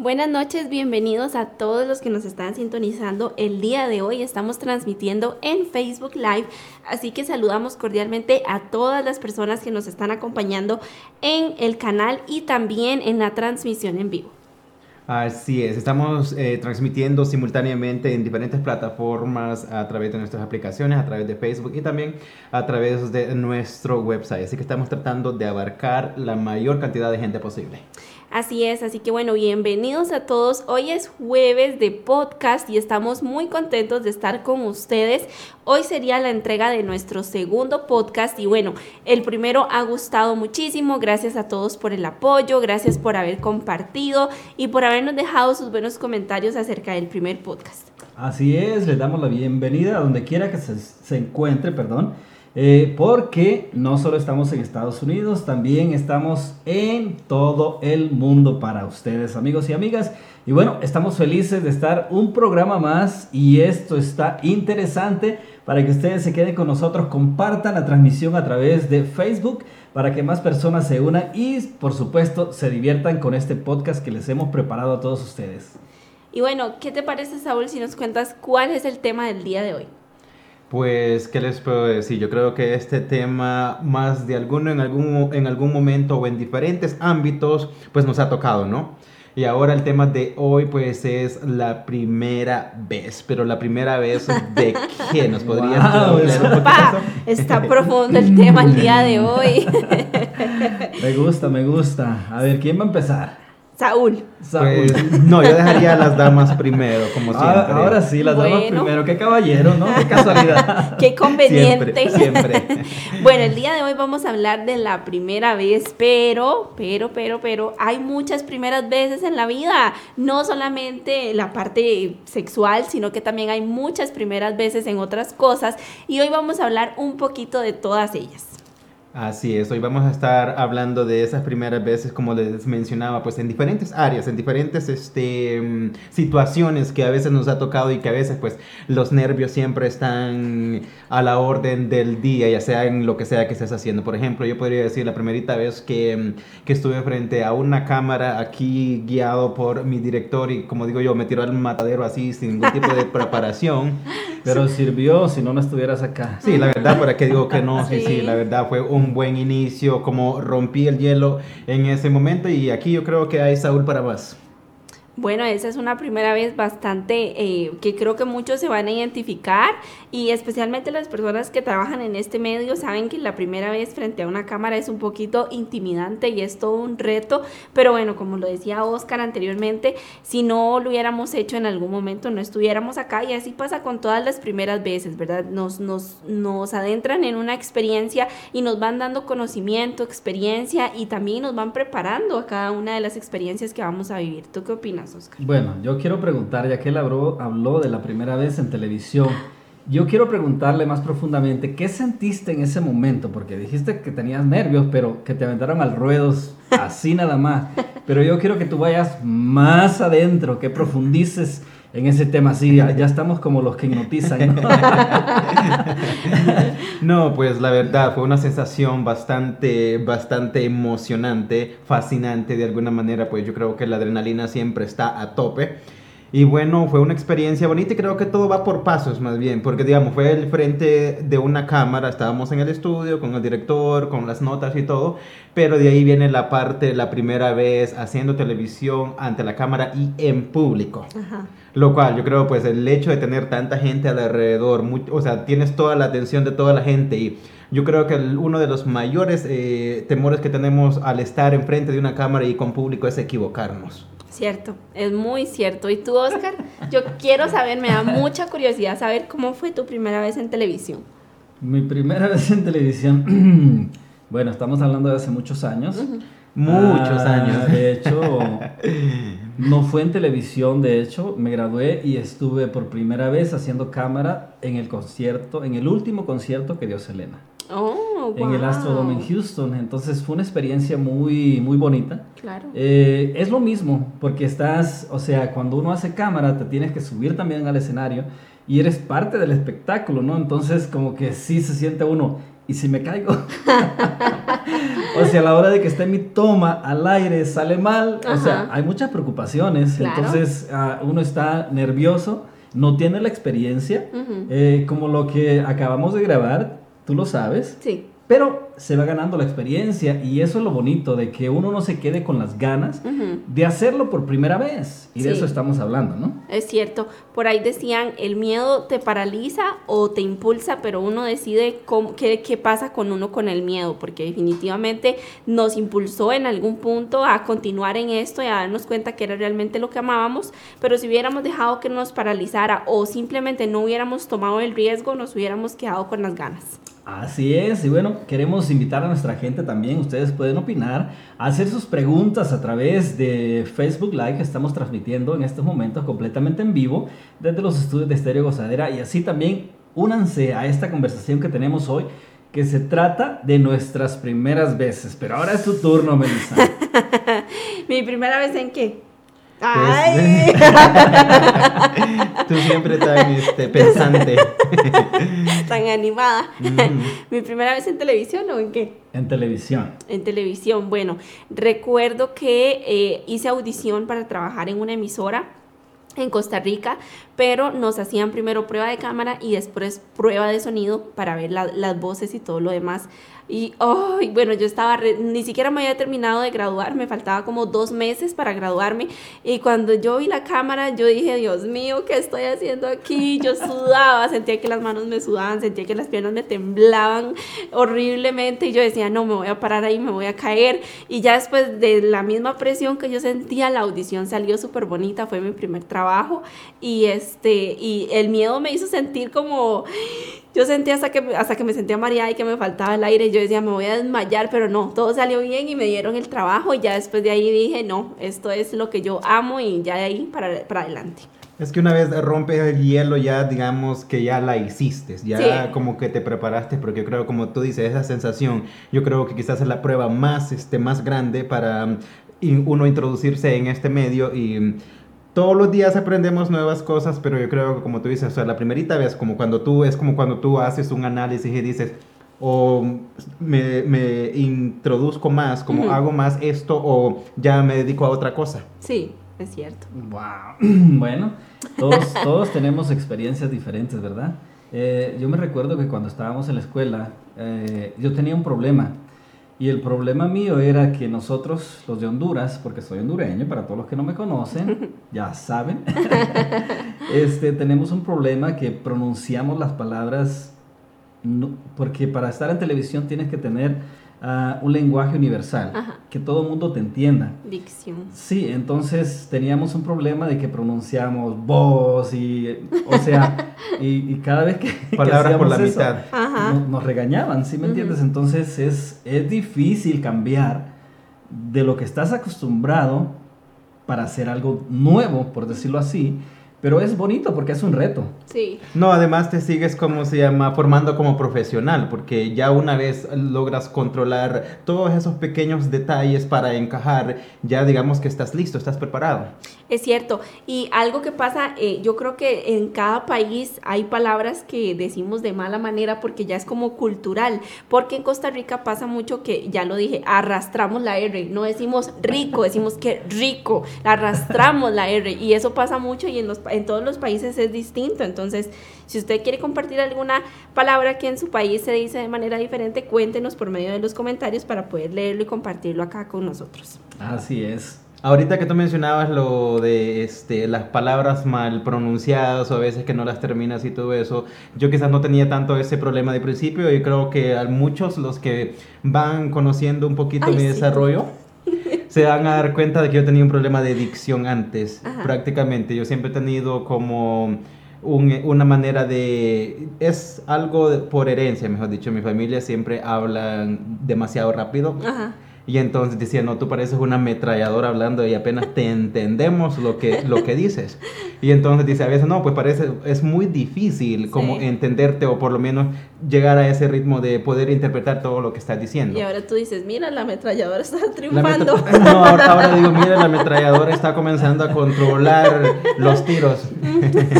Buenas noches, bienvenidos a todos los que nos están sintonizando. El día de hoy estamos transmitiendo en Facebook Live, así que saludamos cordialmente a todas las personas que nos están acompañando en el canal y también en la transmisión en vivo. Así es, estamos eh, transmitiendo simultáneamente en diferentes plataformas a través de nuestras aplicaciones, a través de Facebook y también a través de nuestro website. Así que estamos tratando de abarcar la mayor cantidad de gente posible. Así es, así que bueno, bienvenidos a todos. Hoy es jueves de podcast y estamos muy contentos de estar con ustedes. Hoy sería la entrega de nuestro segundo podcast y bueno, el primero ha gustado muchísimo. Gracias a todos por el apoyo, gracias por haber compartido y por habernos dejado sus buenos comentarios acerca del primer podcast. Así es, les damos la bienvenida a donde quiera que se, se encuentre, perdón. Eh, porque no solo estamos en Estados Unidos, también estamos en todo el mundo para ustedes, amigos y amigas. Y bueno, estamos felices de estar un programa más y esto está interesante para que ustedes se queden con nosotros, compartan la transmisión a través de Facebook para que más personas se unan y por supuesto se diviertan con este podcast que les hemos preparado a todos ustedes. Y bueno, ¿qué te parece Saúl si nos cuentas cuál es el tema del día de hoy? Pues, ¿qué les puedo decir? Yo creo que este tema, más de alguno en algún, en algún momento o en diferentes ámbitos, pues nos ha tocado, ¿no? Y ahora el tema de hoy, pues, es la primera vez. Pero la primera vez de qué nos podrías wow, Está profundo el tema el día de hoy. me gusta, me gusta. A ver, ¿quién va a empezar? Saúl. Pues, no, yo dejaría a las damas primero, como ah, siempre. ahora sí, las damas primero. Qué caballero, ¿no? Qué casualidad. Qué conveniente. Siempre, bueno, el día de hoy vamos a hablar de la primera vez, pero, pero, pero, pero, hay muchas primeras veces en la vida. No solamente la parte sexual, sino que también hay muchas primeras veces en otras cosas. Y hoy vamos a hablar un poquito de todas ellas. Así es, hoy vamos a estar hablando de esas primeras veces, como les mencionaba, pues en diferentes áreas, en diferentes este, mm, situaciones que a veces nos ha tocado y que a veces pues los nervios siempre están a la orden del día, ya sea en lo que sea que estés haciendo. Por ejemplo, yo podría decir la primerita vez que, mm, que estuve frente a una cámara aquí guiado por mi director y como digo yo, me tiró al matadero así sin ningún tipo de preparación. Pero sirvió si no, no estuvieras acá. Sí, la verdad, ¿para qué digo que no? Sí, sí, la verdad fue un buen inicio, como rompí el hielo en ese momento y aquí yo creo que hay Saúl para más. Bueno, esa es una primera vez bastante eh, que creo que muchos se van a identificar y especialmente las personas que trabajan en este medio saben que la primera vez frente a una cámara es un poquito intimidante y es todo un reto, pero bueno, como lo decía Oscar anteriormente, si no lo hubiéramos hecho en algún momento no estuviéramos acá y así pasa con todas las primeras veces, ¿verdad? Nos, nos, nos adentran en una experiencia y nos van dando conocimiento, experiencia y también nos van preparando a cada una de las experiencias que vamos a vivir. ¿Tú qué opinas? Bueno, yo quiero preguntar, ya que él habló, habló de la primera vez en televisión, yo quiero preguntarle más profundamente, ¿qué sentiste en ese momento? Porque dijiste que tenías nervios, pero que te aventaron al ruedo así nada más. Pero yo quiero que tú vayas más adentro, que profundices en ese tema. Sí, ya, estamos como los que hipnotizan. ¿no? no, pues la verdad fue una sensación bastante, bastante emocionante, fascinante de alguna manera, pues yo creo que la adrenalina siempre está a tope. Y bueno, fue una experiencia bonita y creo que todo va por pasos más bien, porque digamos, fue el frente de una cámara, estábamos en el estudio con el director, con las notas y todo, pero de ahí viene la parte, la primera vez haciendo televisión ante la cámara y en público. Lo cual yo creo pues el hecho de tener tanta gente alrededor, o sea, tienes toda la atención de toda la gente y yo creo que uno de los mayores eh, temores que tenemos al estar enfrente de una cámara y con público es equivocarnos. Cierto, es muy cierto. ¿Y tú, Oscar? Yo quiero saber, me da mucha curiosidad saber cómo fue tu primera vez en televisión. Mi primera vez en televisión, bueno, estamos hablando de hace muchos años. Muchos ah, años. De hecho, no fue en televisión, de hecho, me gradué y estuve por primera vez haciendo cámara en el concierto, en el último concierto que dio Selena. Oh, en el Astrodome en Houston. Entonces fue una experiencia muy, muy bonita. Claro. Eh, es lo mismo, porque estás, o sea, cuando uno hace cámara, te tienes que subir también al escenario y eres parte del espectáculo, ¿no? Entonces, como que sí se siente uno ¿y si me caigo? o sea, a la hora de que esté mi toma al aire sale mal, o sea, hay muchas preocupaciones, Claro. entonces ah, uno está nervioso, no tiene la experiencia, eh, como lo que acabamos de grabar, tú lo sabes, Sí, pero se va ganando la experiencia y eso es lo bonito, de que uno no se quede con las ganas de hacerlo por primera vez, y de eso estamos hablando, ¿no? Es cierto, por ahí decían, el miedo te paraliza o te impulsa, pero uno decide cómo- qué, qué pasa con uno con el miedo, porque definitivamente nos impulsó en algún punto a continuar en esto y a darnos cuenta que era realmente lo que amábamos, pero si hubiéramos dejado que nos paralizara o simplemente no hubiéramos tomado el riesgo, nos hubiéramos quedado con las ganas. Así es, y bueno, queremos invitar a nuestra gente también, ustedes pueden opinar, hacer sus preguntas a través de Facebook Live que estamos transmitiendo en estos momentos completamente en vivo desde los estudios de Estéreo Gozadera y así también únanse a esta conversación que tenemos hoy que se trata de nuestras primeras veces, pero ahora es tu turno, Melissa. ¿Mi primera vez en qué? Pues, ¡Ay! Tú siempre tan este, pensante. Tan animada. Ujú. ¿Mi primera vez en televisión o en qué? en televisión. En televisión, bueno, recuerdo que eh, hice audición para trabajar en una emisora en Costa Rica, pero nos hacían primero prueba de cámara y después prueba de sonido para ver la- las voces y todo lo demás. Y, ay, bueno, yo estaba, re- ni siquiera me había terminado de graduar, me faltaba como dos meses para graduarme. Y cuando yo vi la cámara, yo dije, Dios mío, ¿qué estoy haciendo aquí? Yo sudaba, sentía que las manos me sudaban, sentía que las piernas me temblaban horriblemente. Y yo decía, no, me voy a parar ahí, me voy a caer. Y ya después de la misma presión que yo sentía, la audición salió súper bonita, fue mi primer trabajo. Y, este, y el miedo me hizo sentir como yo sentía hasta que, hasta que me sentía mareada y que me faltaba el aire. Yo decía, me voy a desmayar, pero no, todo salió bien y me dieron el trabajo. Y ya después de ahí dije, no, esto es lo que yo amo y ya de ahí para, para adelante. Es que una vez rompes el hielo, ya digamos que ya la hiciste, ya Sí. como que te preparaste, porque yo creo, como tú dices, esa sensación, yo creo que quizás es la prueba más, este, más grande para in- uno introducirse en este medio y todos los días aprendemos nuevas cosas, pero yo creo que como tú dices, o sea, la primerita vez, como cuando tú, es como cuando tú haces un análisis y dices, o me, me introduzco más, como hago más esto, o ya me dedico a otra cosa. Sí, es cierto. Wow. bueno, todos, todos tenemos experiencias diferentes, ¿verdad? Eh, yo me recuerdo que cuando estábamos en la escuela, eh, yo tenía un problema. Y el problema mío era que nosotros, los de Honduras, porque soy hondureño, para todos los que no me conocen, ya saben, este, tenemos un problema que pronunciamos las palabras, no- porque para estar en televisión tienes que tener ah, un lenguaje universal, Ajá. que todo el mundo te entienda. Dicción. Sí, entonces teníamos un problema de que pronunciamos vos y, o sea, y, y cada vez que, que Palabras por la eso, mitad. Nos regañaban, ¿sí me entiendes? Entonces es, es difícil cambiar de lo que estás acostumbrado para hacer algo nuevo, por decirlo así, pero es bonito porque es un reto. Sí. No, además te sigues, como se llama, formando como profesional, porque ya una vez logras controlar todos esos pequeños detalles para encajar, ya digamos que estás listo, estás preparado. Es cierto. Y algo que pasa, eh, yo creo que en cada país hay palabras que decimos de mala manera porque ya es como cultural. Porque en Costa Rica pasa mucho que, ya lo dije, arrastramos la R. No decimos rico, decimos que rico. Arrastramos la R. Y eso pasa mucho y en, los, en todos los países es distinto. Entonces, si usted quiere compartir alguna palabra que en su país se dice de manera diferente, cuéntenos por medio de los comentarios para poder leerlo y compartirlo acá con nosotros. Así es. Ahorita que tú mencionabas lo de este, las palabras mal pronunciadas o a veces que no las terminas y todo eso, yo quizás no tenía tanto ese problema de principio y creo que a muchos los que van conociendo un poquito Ay, mi sí. desarrollo se van a dar cuenta de que yo tenía un problema de dicción antes, Ajá. prácticamente. Yo siempre he tenido como un- una manera de... Es algo de- por herencia, mejor dicho. Mi familia siempre hablan demasiado rápido. Ajá. Y entonces decía, no, tú pareces una ametralladora hablando y apenas te entendemos lo que, lo que dices. Y entonces dice, a veces no, pues parece, es muy difícil como Sí. entenderte o por lo menos llegar a ese ritmo de poder interpretar todo lo que estás diciendo. Y ahora tú dices, mira, la ametralladora está triunfando. metra- No, ahora, ahora digo, mira, la ametralladora está comenzando a controlar los tiros.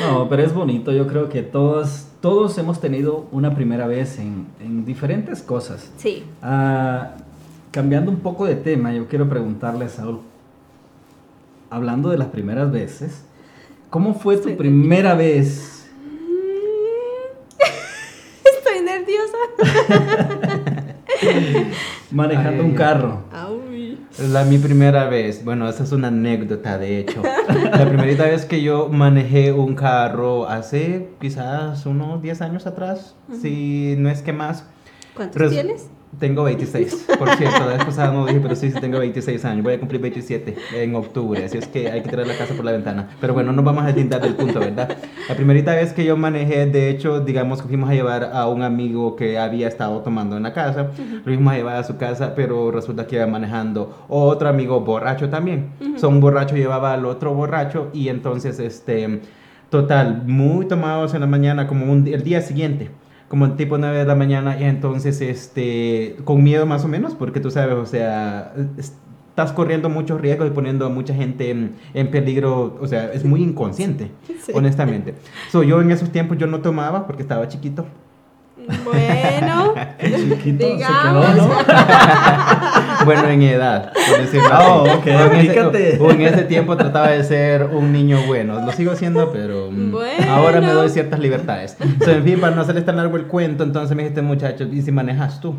No, pero es bonito. Yo creo que todos, todos hemos tenido una primera vez en, en diferentes cosas. Sí. Ah, cambiando un poco de tema, yo quiero preguntarle a Saúl, hablando de las primeras veces, ¿cómo fue tu primera vez? Estoy nerviosa. Manejando Ay. un carro. La mi primera vez, bueno, esa es una anécdota de hecho. La primerita vez que yo manejé un carro hace quizás unos 10 años atrás, si no es que más. ¿Cuántos Res- tienes? Tengo 26, por cierto, la vez pasada no dije, pero sí, sí tengo 26 años. Voy a cumplir 27 en octubre, así es que hay que tirar la casa por la ventana. Pero bueno, no vamos a deslindar del punto, ¿verdad? La primerita vez que yo manejé, de hecho, digamos que fuimos a llevar a un amigo que había estado tomando en la casa, lo fuimos a llevar a su casa, pero resulta que iba manejando otro amigo borracho también. So, un borracho llevaba al otro borracho y entonces, este, total, muy tomados en la mañana, como un, el día siguiente como tipo 9 de la mañana y entonces este con miedo más o menos porque tú sabes o sea es- estás corriendo muchos riesgos y poniendo a mucha gente en, en peligro o sea es muy inconsciente Sí. honestamente so, yo en esos tiempos yo no tomaba porque estaba chiquito Bueno, Chiquito, se Digamos. quedó, ¿no? bueno en edad por decirlo Oh, así. ok, O en, ese, o en ese tiempo trataba de ser un niño bueno. Lo sigo siendo pero mm, Bueno. ahora me doy ciertas libertades. So, en fin para no hacerles tan largo el cuento entonces me dijiste muchachos y si manejas tú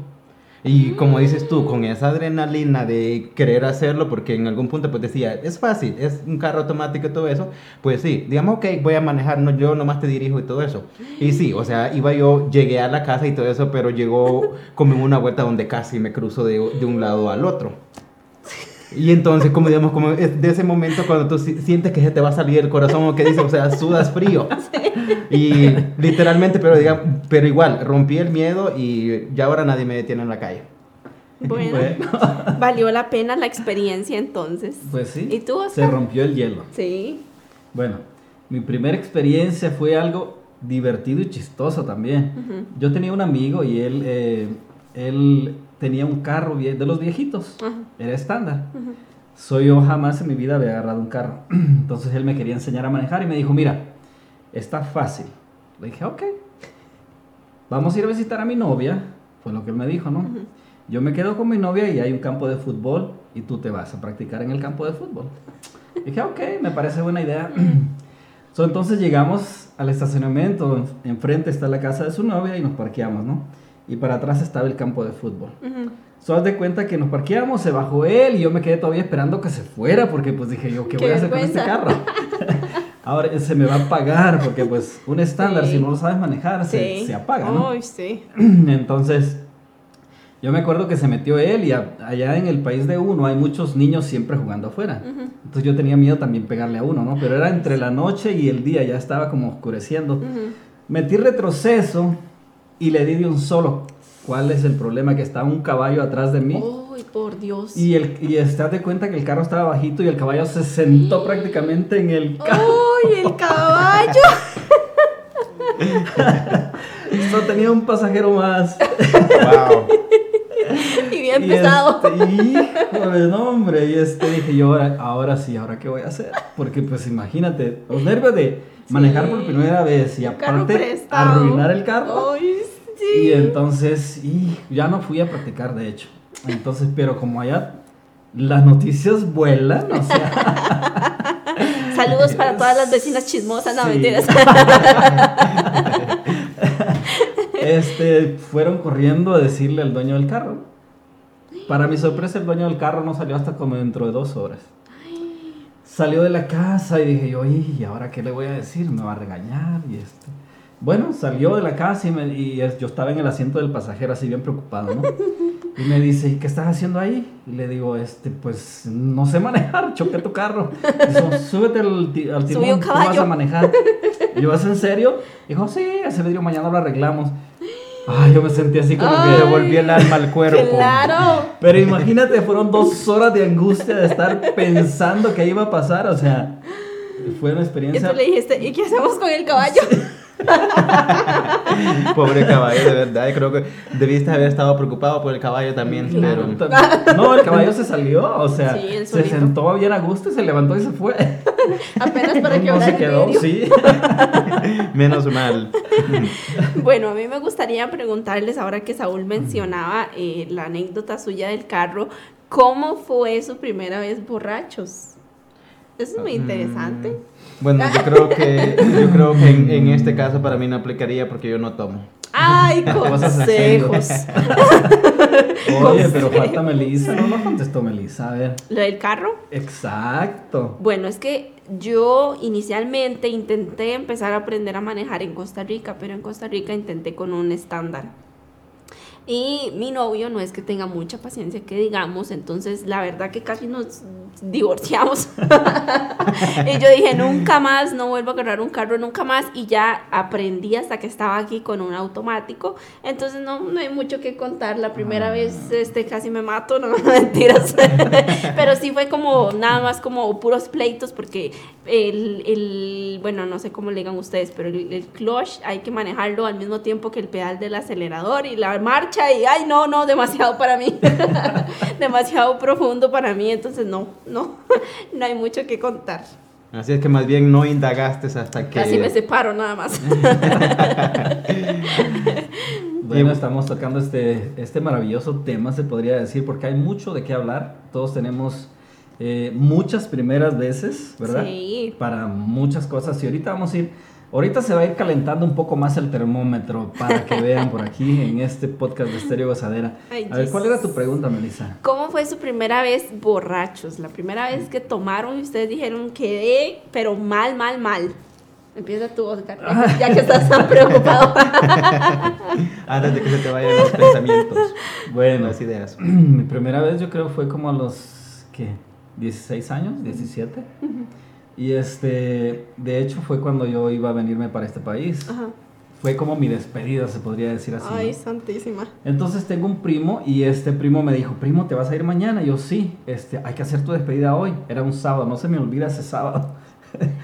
y como dices tú, con esa adrenalina de querer hacerlo, porque en algún punto pues decía, es fácil, es un carro automático y todo eso, pues sí, digamos, ok, voy a manejar, no, yo nomás te dirijo y todo eso. Y sí, o sea, iba yo, llegué a la casa y todo eso, pero llegó como en una vuelta donde casi me cruzo de, de un lado al otro. Y entonces, como digamos, como es de ese momento cuando tú si- sientes que se te va a salir el corazón o que dices, o sea, sudas frío. Y literalmente, pero digamos, pero igual, rompí el miedo y ya ahora nadie me detiene en la calle. bueno, Bueno, valió la pena la experiencia entonces. pues sí. ¿Y tú, Se Oscar? rompió el hielo. Sí. Bueno, mi primera experiencia fue algo divertido y chistoso también. Ujú. Yo tenía un amigo y él, eh, él tenía un carro de los viejitos, Ajá. era estándar. Soy yo jamás en mi vida había agarrado un carro. Entonces él me quería enseñar a manejar y me dijo, mira, está fácil. Le dije, ok. Vamos a ir a visitar a mi novia, fue lo que él me dijo, ¿no? Yo me quedo con mi novia y hay un campo de fútbol y tú te vas a practicar en el campo de fútbol. Dije, ok, me parece buena idea. So, entonces llegamos al estacionamiento, en- enfrente está la casa de su novia y nos parqueamos, ¿no? Y para atrás estaba el campo de fútbol. So, haz de cuenta que nos parqueamos, se bajó él y yo me quedé todavía esperando que se fuera porque pues dije yo, ¿qué, Qué voy a hacer con este carro? Ahora se me va a pagar porque pues un estándar, Sí. si no lo sabes manejar, se, Sí. se apaga, ¿no? Ay, sí. Entonces, yo me acuerdo que se metió él y a- allá en el país de uno hay muchos niños siempre jugando afuera. Ujú. Entonces yo tenía miedo también pegarle a uno, ¿no? Pero era entre la noche y el día, ya estaba como oscureciendo. Ujú. Metí retroceso y le di de un solo. ¿Cuál es el problema? Que estaba un caballo atrás de mí. Ay, por Dios. Y, el, y estás de cuenta que el carro estaba bajito y el caballo se sentó prácticamente en el carro. ¡Ay, el caballo! Solo tenía un pasajero más. Wow. y bien Y pesado. este, híjole, no, hombre. Y este dije yo, ahora, ahora sí, ¿ahora qué voy a hacer? Porque pues imagínate, los nervios de manejar por primera vez y aparte arruinar el carro. Ay, sí. Y entonces, y ya no fui a practicar, de hecho. Entonces, pero como allá las noticias vuelan, o sea, Saludos para todas las vecinas chismosas, no Sí. mentiras. este, fueron corriendo a decirle al dueño del carro. Para mi sorpresa, el dueño del carro no salió hasta como dentro de dos horas. Salió de la casa y dije yo, ¿y ahora qué le voy a decir? Me va a regañar y este. Bueno, salió de la casa y, me- y es- yo estaba en el asiento del pasajero así bien preocupado, ¿no? Y me dice, ¿y qué estás haciendo ahí? Y le digo, este, pues no sé manejar, choqué tu carro. Dijo, súbete al, al timón, tú vas a manejar. Y yo, ¿es en serio? Dijo, sí, ese vidrio mañana lo arreglamos. Ay, yo me sentí así como Ay. que Le volví el alma al cuerpo. Claro. pero imagínate, fueron dos horas de angustia de estar pensando que iba a pasar, o sea, fue una Y experiencia... tú le dijiste, ¿y qué hacemos con el caballo? Pobre caballo, de verdad. Creo que debiste haber estado preocupado por el caballo también. Claro. Pero... No, el caballo se salió, o sea, Sí, se sentó bien a gusto y se levantó y se fue. Apenas para que no se quedó, sí. Menos mal. Bueno, a mí me gustaría preguntarles ahora que Saúl mencionaba eh, la anécdota suya del carro, ¿cómo fue su primera vez borrachos? Eso es muy interesante. Mm, Bueno, yo creo que, yo creo que en, en este caso para mí no aplicaría porque yo no tomo. ¡Ay, consejos! Oye, pero falta Melissa. No, no contestó Melissa. A ver. ¿Lo del carro? Exacto. Bueno, es que yo inicialmente intenté empezar a aprender a manejar en Costa Rica, pero en Costa Rica intenté con un estándar. Y mi novio no es que tenga mucha paciencia, que digamos, entonces la verdad que casi nos divorciamos. y yo dije, nunca más, no vuelvo a agarrar un carro, nunca más. Y ya aprendí hasta que estaba aquí con un automático. Entonces no, no hay mucho que contar. La primera vez este, casi me mato, no mentiras. Pero sí fue como nada más como puros pleitos porque el, el bueno, no sé cómo le digan ustedes, pero el, el clutch hay que manejarlo al mismo tiempo que el pedal del acelerador y la marcha y ay no, no, demasiado para mí. demasiado profundo para mí, entonces no, no, no hay mucho que contar. Así es que más bien no indagaste hasta que... Casi me separo nada más. Bueno, estamos tocando este, este maravilloso tema, se podría decir, porque hay mucho de qué hablar. Todos tenemos eh, muchas primeras veces, ¿verdad? Sí. Para muchas cosas. Y ahorita vamos a ir, ahorita se va a ir calentando un poco más el termómetro para que vean por aquí en este podcast de Estéreo Gozadera. Ay, A ver, ¿cuál era tu pregunta, Melissa? ¿Cómo fue su primera vez borrachos? La primera vez que tomaron y ustedes dijeron quedé, pero mal, mal, mal. Empieza tú, Oscar, ya que estás tan preocupado. Antes de que se te vayan los pensamientos, Bueno, las ideas. mi primera vez yo creo fue como a los, ¿qué? 16 años, 17. Y este, de hecho fue cuando yo iba a venirme para este país. Ajá. Fue como mi despedida, se podría decir así. ¿no? Ay, santísima. Entonces tengo un primo y este primo me dijo, primo, ¿te vas a ir mañana? Y yo, sí, este, hay que hacer tu despedida hoy. Era un sábado, no se me olvida ese sábado.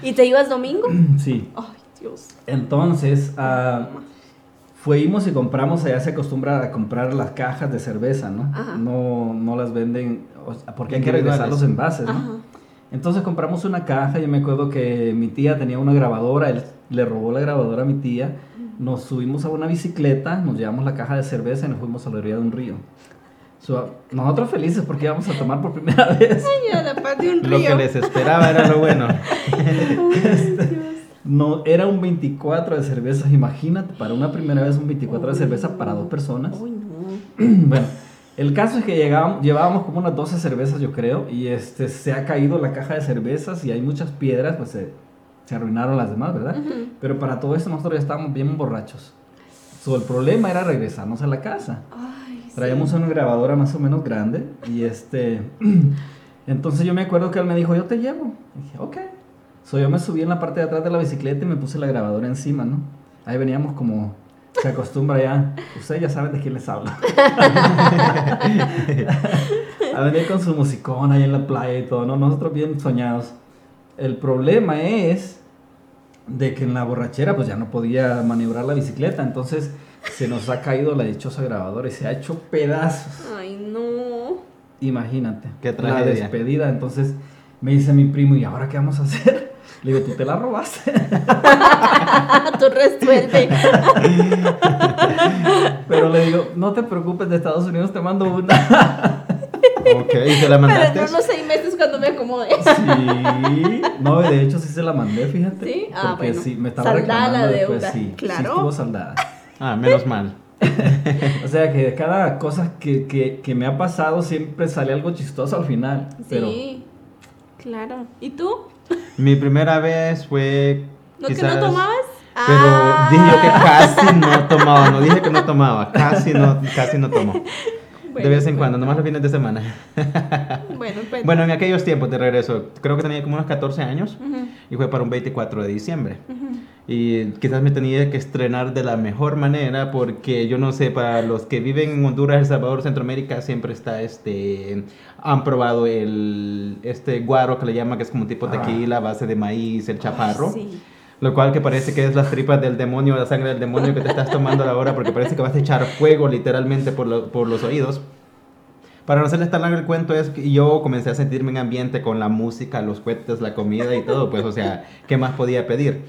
¿Y te ibas domingo? sí. Ay, Dios. Entonces, ah, fuimos y compramos, allá se acostumbra a comprar las cajas de cerveza, ¿no? Ajá. No, no las venden, porque hay que regresar los envases, ¿no? Ajá. Entonces compramos una caja, yo me acuerdo que mi tía tenía una grabadora, él le robó la grabadora a mi tía, nos subimos a una bicicleta, nos llevamos la caja de cerveza y nos fuimos a la orilla de un río. So, nosotros felices porque íbamos a tomar por primera vez. Ay, a la paz de un Lo río. que les esperaba era lo bueno. No, era un 24 de cervezas, imagínate, para una primera vez un 24 de cerveza para dos personas. Uy, no. bueno, el caso es que llegábamos, llevábamos como unas 12 cervezas, yo creo, y este, se ha caído la caja de cervezas y hay muchas piedras, pues se, se arruinaron las demás, ¿verdad? Pero para todo esto nosotros ya estábamos bien borrachos. So, el problema era regresarnos a la casa. Ay, sí. Traíamos una grabadora más o menos grande y este... Entonces yo me acuerdo que él me dijo, yo te llevo. Y dije, ok. So, yo me subí en la parte de atrás de la bicicleta y me puse la grabadora encima, ¿no? Ahí veníamos como... Se acostumbra ya. Ustedes ya saben de quién les hablo. a venir con su musicón ahí en la playa y todo, ¿no? Nosotros bien soñados. El problema es de que en la borrachera pues ya no podía maniobrar la bicicleta, entonces se nos ha caído la dichosa grabadora y se ha hecho pedazos. Ay, no. Imagínate. Qué La tragedia. despedida. Entonces me dice mi primo, ¿y ahora qué vamos a hacer? Le digo, tú te la robaste. Tú resuelve. Pero le digo, no te preocupes, de Estados Unidos te mando una. Ok, ¿y te la Pero mandaste? en unos seis meses cuando me acomode. Sí. No, de hecho sí se la mandé, fíjate. ¿Sí? Ah, Porque bueno. sí, me estaba Saldada la reclamando después, deuda. sí. Claro. Sí estuvo saldada. Ah, menos mal. O sea que cada cosa que, que, que me ha pasado siempre sale algo chistoso al final. Pero Sí. Claro. ¿Y tú? Mi primera vez fue. ¿No que no tomabas? Pero Ah. dije que casi no tomaba, no dije que no tomaba, casi no, casi no tomo. Bueno, de vez en bueno. cuando, nomás los fines de semana. Bueno, pues. Bueno, en aquellos tiempos de regreso, creo que tenía como unos 14 años Ujú, y fue para un 24 de diciembre. ujú. Y quizás me tenía que estrenar de la mejor manera porque yo no sé, para los que viven en Honduras, El Salvador, Centroamérica, siempre está este, han probado el, este guaro que le llaman, que es como un tipo Ah. tequila, a base de maíz, el chaparro. Sí. Lo cual que parece que es las tripas del demonio, la sangre del demonio que te estás tomando a la hora, porque parece que vas a echar fuego literalmente por, lo- por los oídos. Para no hacerles tan largo el cuento, es que yo comencé a sentirme en ambiente con la música, los cohetes, la comida y todo, pues, o sea, ¿qué más podía pedir?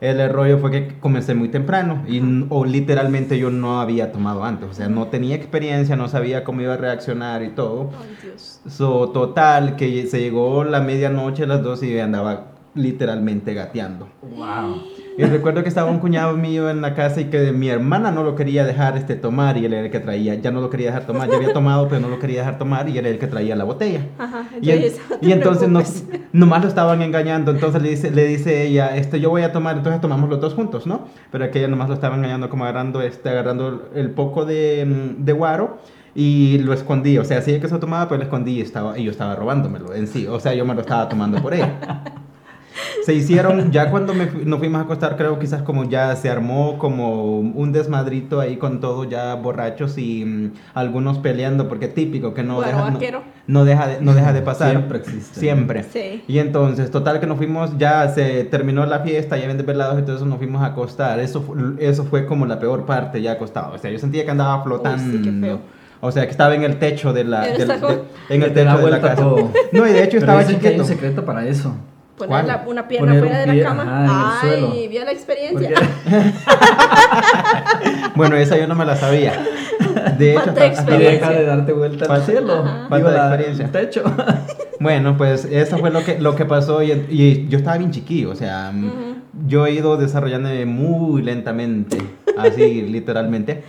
El rollo fue que comencé muy temprano y o literalmente yo no había tomado antes, o sea, no tenía experiencia, no sabía cómo iba a reaccionar y todo. Ay, Dios. So, total, que se llegó la medianoche, las dos y andaba literalmente gateando. Wow. Y recuerdo que estaba un cuñado mío en la casa y que mi hermana no lo quería dejar este, tomar y él era el que traía, ya no lo quería dejar tomar, ya había tomado pero no lo quería dejar tomar y él era el que traía la botella. Ajá, Y, en- entonces, no y entonces nos, nomás lo estaban engañando, entonces le dice, le dice ella, este, yo voy a tomar, entonces tomamos los dos juntos, ¿no? Pero aquella nomás lo estaba engañando como agarrando, este, agarrando el poco de, mm, de guaro y lo escondí, o sea, sí que se lo tomaba, pero lo escondí y, estaba, y yo estaba robándomelo en sí, o sea, yo me lo estaba tomando por ella. Se hicieron, ya cuando me fu- nos fuimos a acostar, creo quizás como ya se armó como un desmadrito ahí con todo ya borrachos y mm, algunos peleando, porque típico que no Guaro deja, no, deja de, no deja de pasar. Siempre existe. Siempre. Sí. Y entonces, total que nos fuimos, ya se terminó la fiesta, ya ven desvelados y todo eso, nos fuimos a acostar. Eso, fu- eso fue como la peor parte, ya acostado. O sea, yo sentía que andaba flotando. Uy, sí, qué feo. O sea, que estaba en el techo de la... Como- de- en el techo de la casa. todo. No, y de hecho Pero estaba dicen que hay chiquito. un secreto para eso. Poner ¿Cuál? la- una pierna Poner un fuera de la cama. ajá, Ay, suelo. vio la experiencia. Bueno, esa yo no me la sabía. De hecho, hasta- deja de darte vuelta al cielo. Falta de la- experiencia. techo. Bueno, pues eso fue lo que, lo que pasó y, y yo estaba bien chiquillo, o sea, yo he ido desarrollándome muy lentamente, así literalmente.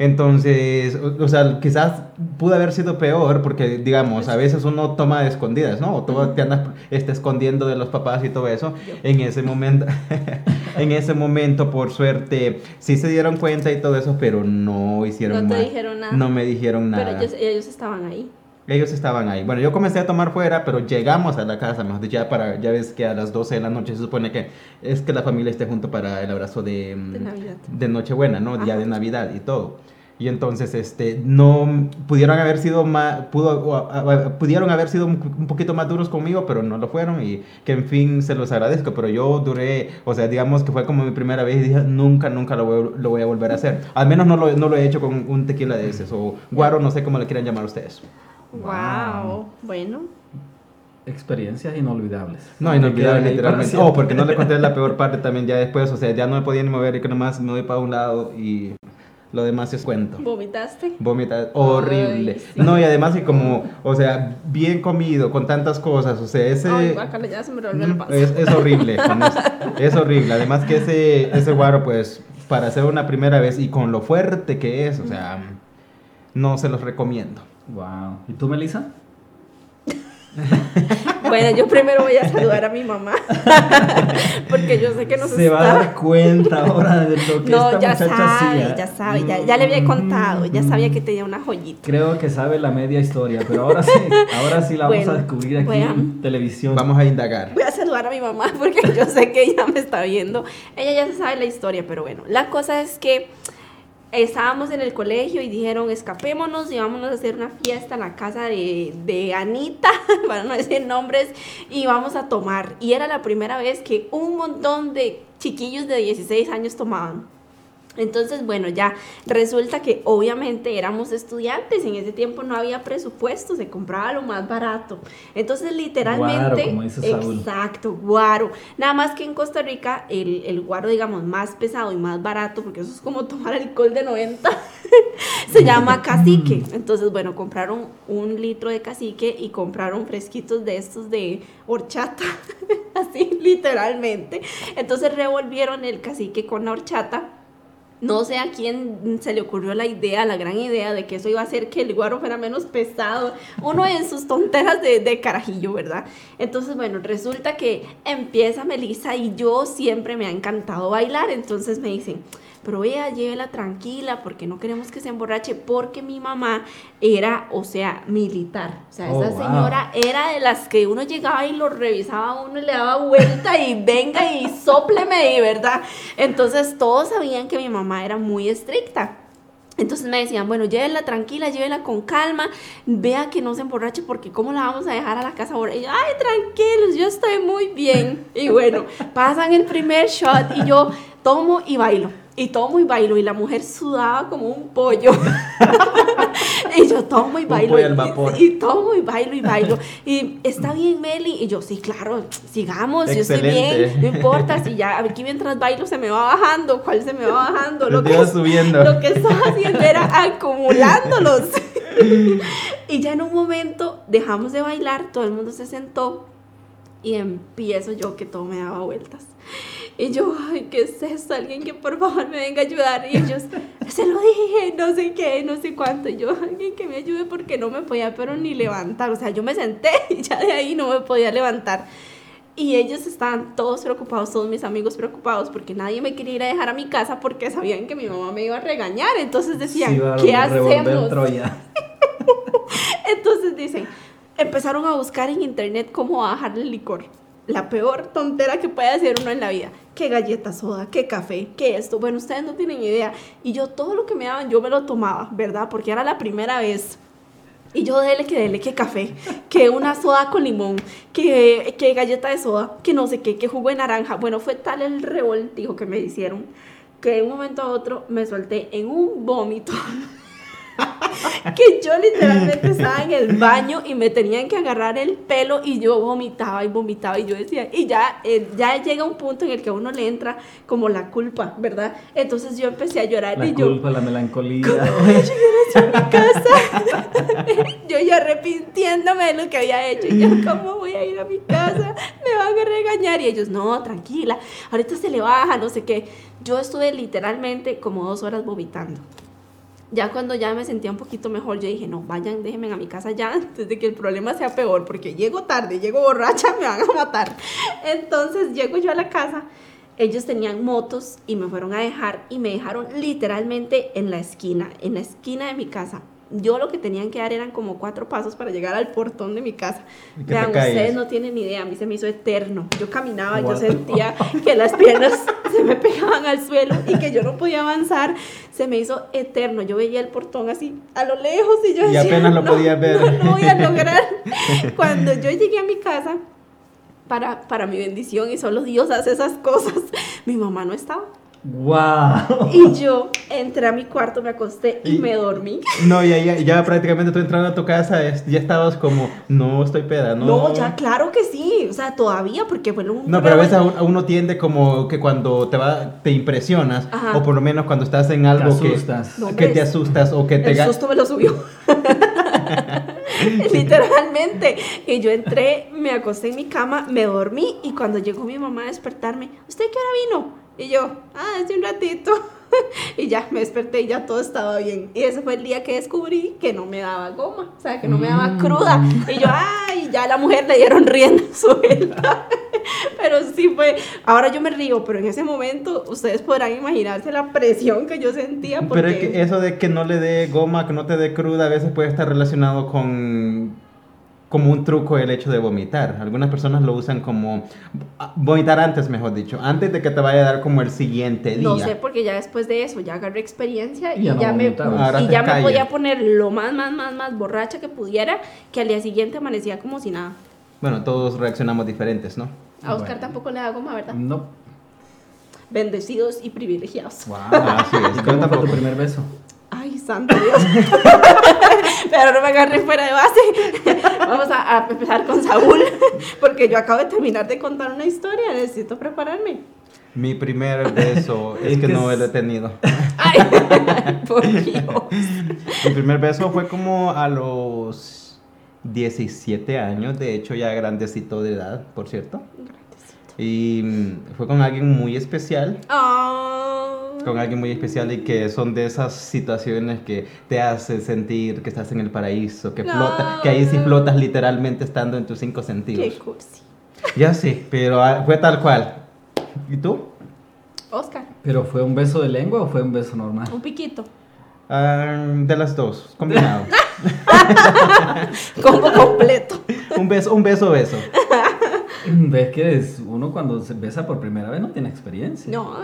Entonces, o, o sea, quizás pudo haber sido peor porque, digamos, a veces uno toma de escondidas, ¿no? O tú te andas este, escondiendo de los papás y todo eso. Yo. En ese momento, en ese momento, por suerte, sí se dieron cuenta y todo eso, pero no hicieron No te más. dijeron nada. No me dijeron nada. Pero ellos, ellos estaban ahí. Ellos estaban ahí. Bueno, yo comencé a tomar fuera, pero llegamos a la casa, mejor dicho, ya para, ya ves que a las 12 de la noche se supone que es que la familia esté junto para el abrazo de, mm, De de Nochebuena, ¿no? Día Ajá. de Navidad y todo. Y entonces, este, no, pudieron haber sido más, pudo, o, pudieron haber sido un, un poquito más duros conmigo, pero no lo fueron y que en fin se los agradezco, pero yo duré, o sea, digamos que fue como mi primera vez y dije, nunca, nunca lo voy, lo voy a volver a hacer. Al menos no lo, no lo he hecho con un tequila de ese, o guaro, no sé cómo le quieran llamar ustedes. Wow. Bueno. Experiencias inolvidables. No, Que inolvidable, quedan ahí para literalmente. Oh, porque no le conté la peor parte también ya después. O sea, ya no me podía ni mover y que nomás me voy para un lado y lo demás es cuento. ¿Vomitaste? Vomita horrible. Ay, sí. No, y además y como, o sea, bien comido, con tantas cosas. O sea, ese... Ay, ya se me el Mm, paso. es, es horrible, es horrible. Además que ese, ese guaro, pues, para hacer una primera vez y con lo fuerte que es, o sea, no se los recomiendo. Wow. ¿Y tú, Melissa? Bueno, yo primero voy a saludar a mi mamá. Porque yo sé que nos Se está... va a dar cuenta ahora de lo que No, esta ya muchacha sabe, hacía. ya sabe, ya, ya le había contado, ya sabía que tenía una joyita. Creo que sabe la media historia, pero ahora sí, ahora sí la vamos Bueno, a descubrir aquí a- en televisión. Vamos a indagar. Voy a saludar a mi mamá porque yo sé que ella me está viendo. Ella ya se sabe la historia, pero bueno, la cosa es que estábamos en el colegio y dijeron, escapémonos y vámonos a hacer una fiesta en la casa de, de Anita, para no decir nombres, y vamos a tomar. Y era la primera vez que un montón de chiquillos de 16 años tomaban. Entonces, bueno, ya resulta que obviamente éramos estudiantes, en ese tiempo no había presupuesto, se compraba lo más barato. Entonces, literalmente, Guaro, como dice Saúl. exacto, guaro. Nada más que en Costa Rica el, el guaro, digamos, más pesado y más barato, porque eso es como tomar alcohol de 90, se llama cacique. Entonces, bueno, compraron un litro de cacique y compraron fresquitos de estos de horchata, así literalmente. Entonces revolvieron el cacique con la horchata. No sé a quién se le ocurrió la idea, la gran idea de que eso iba a hacer que el guaro fuera menos pesado. Uno en sus tonteras de, de carajillo, ¿verdad? Entonces, bueno, resulta que empieza Melissa y yo siempre me ha encantado bailar. Entonces me dicen, pero vea, llévela tranquila porque no queremos que se emborrache. Porque mi mamá era, o sea, militar. O sea, Oh, esa wow. señora era de las que uno llegaba y lo revisaba a uno y le daba vuelta y venga y sópleme y verdad. Entonces todos sabían que mi mamá era muy estricta. Entonces me decían, bueno, llévela tranquila, llévela con calma, vea que no se emborrache porque cómo la vamos a dejar a la casa ahora. Y yo, ay, tranquilos, yo estoy muy bien. Y bueno, pasan el primer shot y yo tomo y bailo. Y tomo y bailo y la mujer sudaba como un pollo. y yo tomo y bailo. vapor. Y, y tomo y bailo y bailo. Y está bien, Meli. Y yo, sí, claro, sigamos, yo estoy bien, Excelente. no importa. Si ya aquí mientras bailo se me va bajando, ¿cuál se me va bajando? Lo ibas subiendo. Lo que estaba haciendo era acumulándolos. y ya en un momento dejamos de bailar, todo el mundo se sentó y empiezo yo que todo me daba vueltas. Y yo, ay, ¿qué es esto? Alguien que por favor me venga a ayudar. Y ellos, se lo dije, no sé qué, no sé cuánto. Y yo, alguien que me ayude porque no me podía, pero ni levantar. O sea, yo me senté y ya de ahí no me podía levantar. Y ellos estaban todos preocupados, todos mis amigos preocupados, porque nadie me quería ir a dejar a mi casa porque sabían que mi mamá me iba a regañar. Entonces decían, Sí, ¿qué hacemos? Troya. Entonces dicen, empezaron a buscar en internet cómo bajar el licor. La peor tontera que puede hacer uno en la vida. ¿Qué galleta soda? ¿Qué café? ¿Qué esto? Bueno, ustedes no tienen idea. Y yo todo lo que me daban, yo me lo tomaba, ¿verdad? Porque era la primera vez. Y yo dele que dele que café, que una soda con limón, que, que galleta de soda, que no sé qué, que jugo de naranja. Bueno, fue tal el revoltijo que me hicieron que de un momento a otro me solté en un vómito. que yo literalmente estaba en el baño y me tenían que agarrar el pelo y yo vomitaba y vomitaba y yo decía, y ya, eh, ya llega un punto en el que a uno le entra como la culpa, ¿verdad? Entonces yo empecé a llorar La y yo, culpa, la melancolía. voy a mi casa. yo ya arrepintiéndome de lo que había hecho. Y yo, ¿cómo voy a ir a mi casa? Me van a regañar. Y ellos, no, tranquila, ahorita se le baja, no sé qué. Yo estuve literalmente como dos horas vomitando. Ya cuando ya me sentía un poquito mejor, yo dije, no, vayan, déjenme a mi casa ya antes de que el problema sea peor, porque llego tarde, llego borracha, me van a matar. Entonces llego yo a la casa, ellos tenían motos y me fueron a dejar y me dejaron literalmente en la esquina, en la esquina de mi casa. Yo lo que tenían que dar eran como cuatro pasos para llegar al portón de mi casa. Vean, ustedes no tienen ni idea, a mí se me hizo eterno. Yo caminaba, yo sentía que las piernas se me pegaban al suelo y que yo no podía avanzar. Se me hizo eterno. Yo veía el portón así a lo lejos y yo Y decía, apenas lo "No, podías ver". No lo voy a lograr. Cuando yo llegué a mi casa, para, para mi bendición, y solo Dios hace esas cosas, mi mamá no estaba. ¡Wow! Y yo entré a mi cuarto, me acosté y, Y- me dormí. No, ya, ya, ya prácticamente tú entrando a tu casa, ya estabas como, no estoy peda, no. No, ya claro que sí, o sea, todavía, porque fue un No, pero a veces a uno tiende como que cuando te va, te impresionas, Ajá. o por lo menos cuando estás en algo que, asustas. No, que te asustas o que te El susto me lo subió. Literalmente. Y yo entré, me acosté en mi cama, me dormí y cuando llegó mi mamá a despertarme, ¿usted qué hora vino? Y yo, ah, hace un ratito. y ya me desperté y ya todo estaba bien. Y ese fue el día que descubrí que no me daba goma, o sea, que no me daba Mm. cruda. Y yo, ay, ya a la mujer le dieron rienda suelta. pero sí fue, ahora yo me río, pero en ese momento ustedes podrán imaginarse la presión que yo sentía. Porque... Pero es que eso de que no le dé goma, que no te dé cruda, a veces puede estar relacionado con como un truco el hecho de vomitar. Algunas personas lo usan como ah, vomitar antes, mejor dicho, antes de que te vaya a dar como el siguiente día. No sé, porque ya después de eso ya agarré experiencia y Ya ya, no me, vomitabas. Ahora y ya me podía poner lo más, más, más, más borracha que pudiera, que al día siguiente amanecía como si nada. Bueno, todos reaccionamos diferentes, ¿no? A Oscar Bueno. tampoco le da goma, ¿verdad? No. Bendecidos y privilegiados. ¡Wow! Así es, ¿Y cómo fue tu primer beso? Ay, santo Dios. Pero no me agarré fuera de base. Vamos a, a empezar con Saúl, porque yo acabo de terminar de contar una historia, necesito prepararme. Mi primer beso es que que no lo he tenido. Ay, por Dios. Mi primer beso fue como a los 17 años, de hecho ya grandecito de edad, por cierto. Y mm, fue con alguien muy especial, Ah. con alguien muy especial y que son de esas situaciones que te hace sentir que estás en el paraíso, que No. flota, que ahí sí flotas literalmente estando en tus cinco Qué sentidos. cursi. Ya sí, pero ah, fue tal cual. ¿Y tú? Oscar, ¿Pero fue un beso de lengua o fue un beso normal? un piquito. Ah, de las dos, combinado. Combo completo. un beso, un beso, beso. Ves que es uno cuando se besa por primera vez no tiene experiencia. No,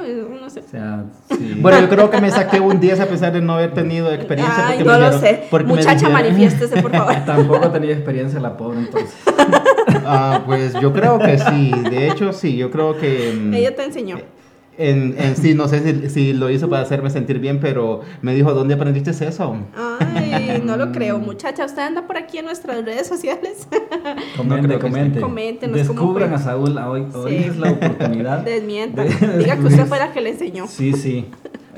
no sé. O sea, sí. Bueno, yo creo que me saqué un 10 a pesar de no haber tenido experiencia. Ay, porque no me lo dieron- sé. porque Muchacha, manifiéstese, por favor. Tampoco tenía experiencia la pobre entonces. Ah, pues yo creo que sí. De hecho, sí. Yo creo que. mm, Ella te enseñó. En, en sí, no sé si, si lo hizo para hacerme sentir bien, pero me dijo, ¿dónde aprendiste eso? Ay, no lo creo. Muchacha, usted anda por aquí en nuestras redes sociales. Comente, creo que comente. cómo Descubran a Saúl. Hoy, hoy Sí. es la oportunidad. Desmienta. de- Diga que usted fue la que le enseñó. Sí, sí.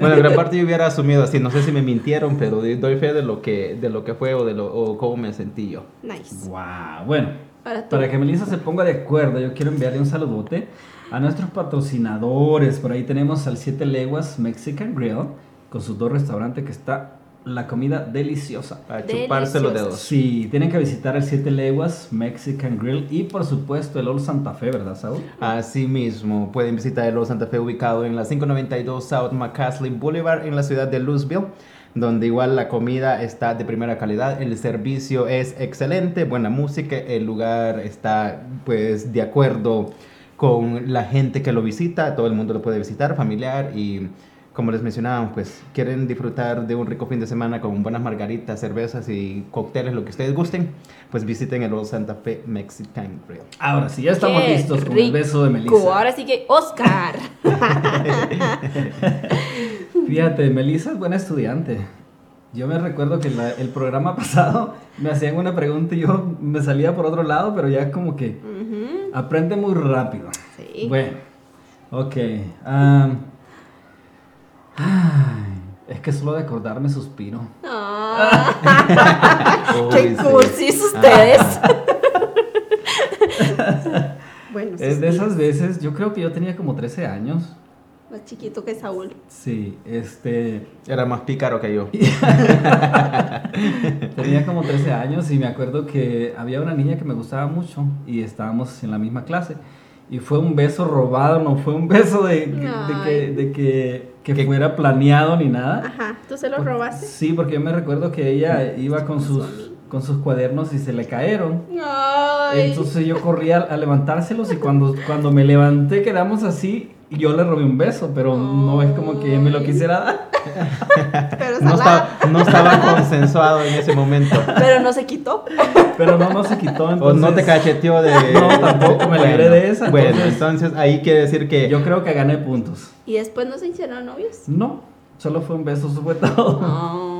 Bueno, en gran parte yo hubiera asumido así, no sé si me mintieron, pero doy fe de lo que, de lo que fue o de lo, o cómo me sentí yo. Nice. Wow. Bueno, tú. para que Melissa se ponga de acuerdo, yo quiero enviarle un saludote a nuestros patrocinadores. Por ahí tenemos al 7 Leguas Mexican Grill con sus dos restaurantes que está la comida deliciosa. A chuparse los dedos. Sí, tienen que visitar el 7 Leguas Mexican Grill y por supuesto el Old Santa Fe, ¿verdad, Saúl? Asimismo, pueden visitar el Old Santa Fe ubicado en la 592 South McCaslin Boulevard en la ciudad de Louisville, donde igual la comida está de primera calidad, el servicio es excelente, buena música, el lugar está pues de acuerdo con la gente que lo visita, todo el mundo lo puede visitar, familiar y como les mencionábamos, pues quieren disfrutar de un rico fin de semana con buenas margaritas, cervezas y cócteles, lo que ustedes gusten, pues visiten el Old Santa Fe Mexican Grill. Ahora sí, ya estamos Qué listos con el beso de rico. Melissa. Ahora sí que, Oscar. Fíjate, Melissa es buena estudiante. Yo me recuerdo que la- el programa pasado me hacían una pregunta y yo me salía por otro lado, pero ya como que Ujú, aprende muy rápido. Sí. Bueno, ok. ay, es que solo de acordarme suspiro. Ah, Uy, ¡Qué cursis ustedes! bueno, Es de esas veces, yo creo que yo tenía como 13 años. Más chiquito que Saúl. Sí, este. Era más pícaro que yo. Tenía como 13 años y me acuerdo que había una niña que me gustaba mucho y estábamos en la misma clase. Y fue un beso robado, no fue un beso de, de que, de que, que Que- fuera planeado ni nada. Ajá, ¿tú se lo Por- robaste? Sí, porque yo me recuerdo que ella iba con sus, con sus cuadernos y se le cayeron. Ay. Entonces yo corrí a, a levantárselos y cuando, cuando me levanté quedamos así y yo le robé un beso, pero no es como que me lo quisiera dar. pero, No estaba, no estaba consensuado en ese momento. pero no se quitó. Pero no, no se quitó. O Entonces, no te cacheteó de... No, tampoco me libré de esa, Bueno, entonces- entonces ahí quiere decir que... Yo creo que gané puntos. ¿Y después no se hicieron novios? No, solo fue un beso, eso fue todo. Ah.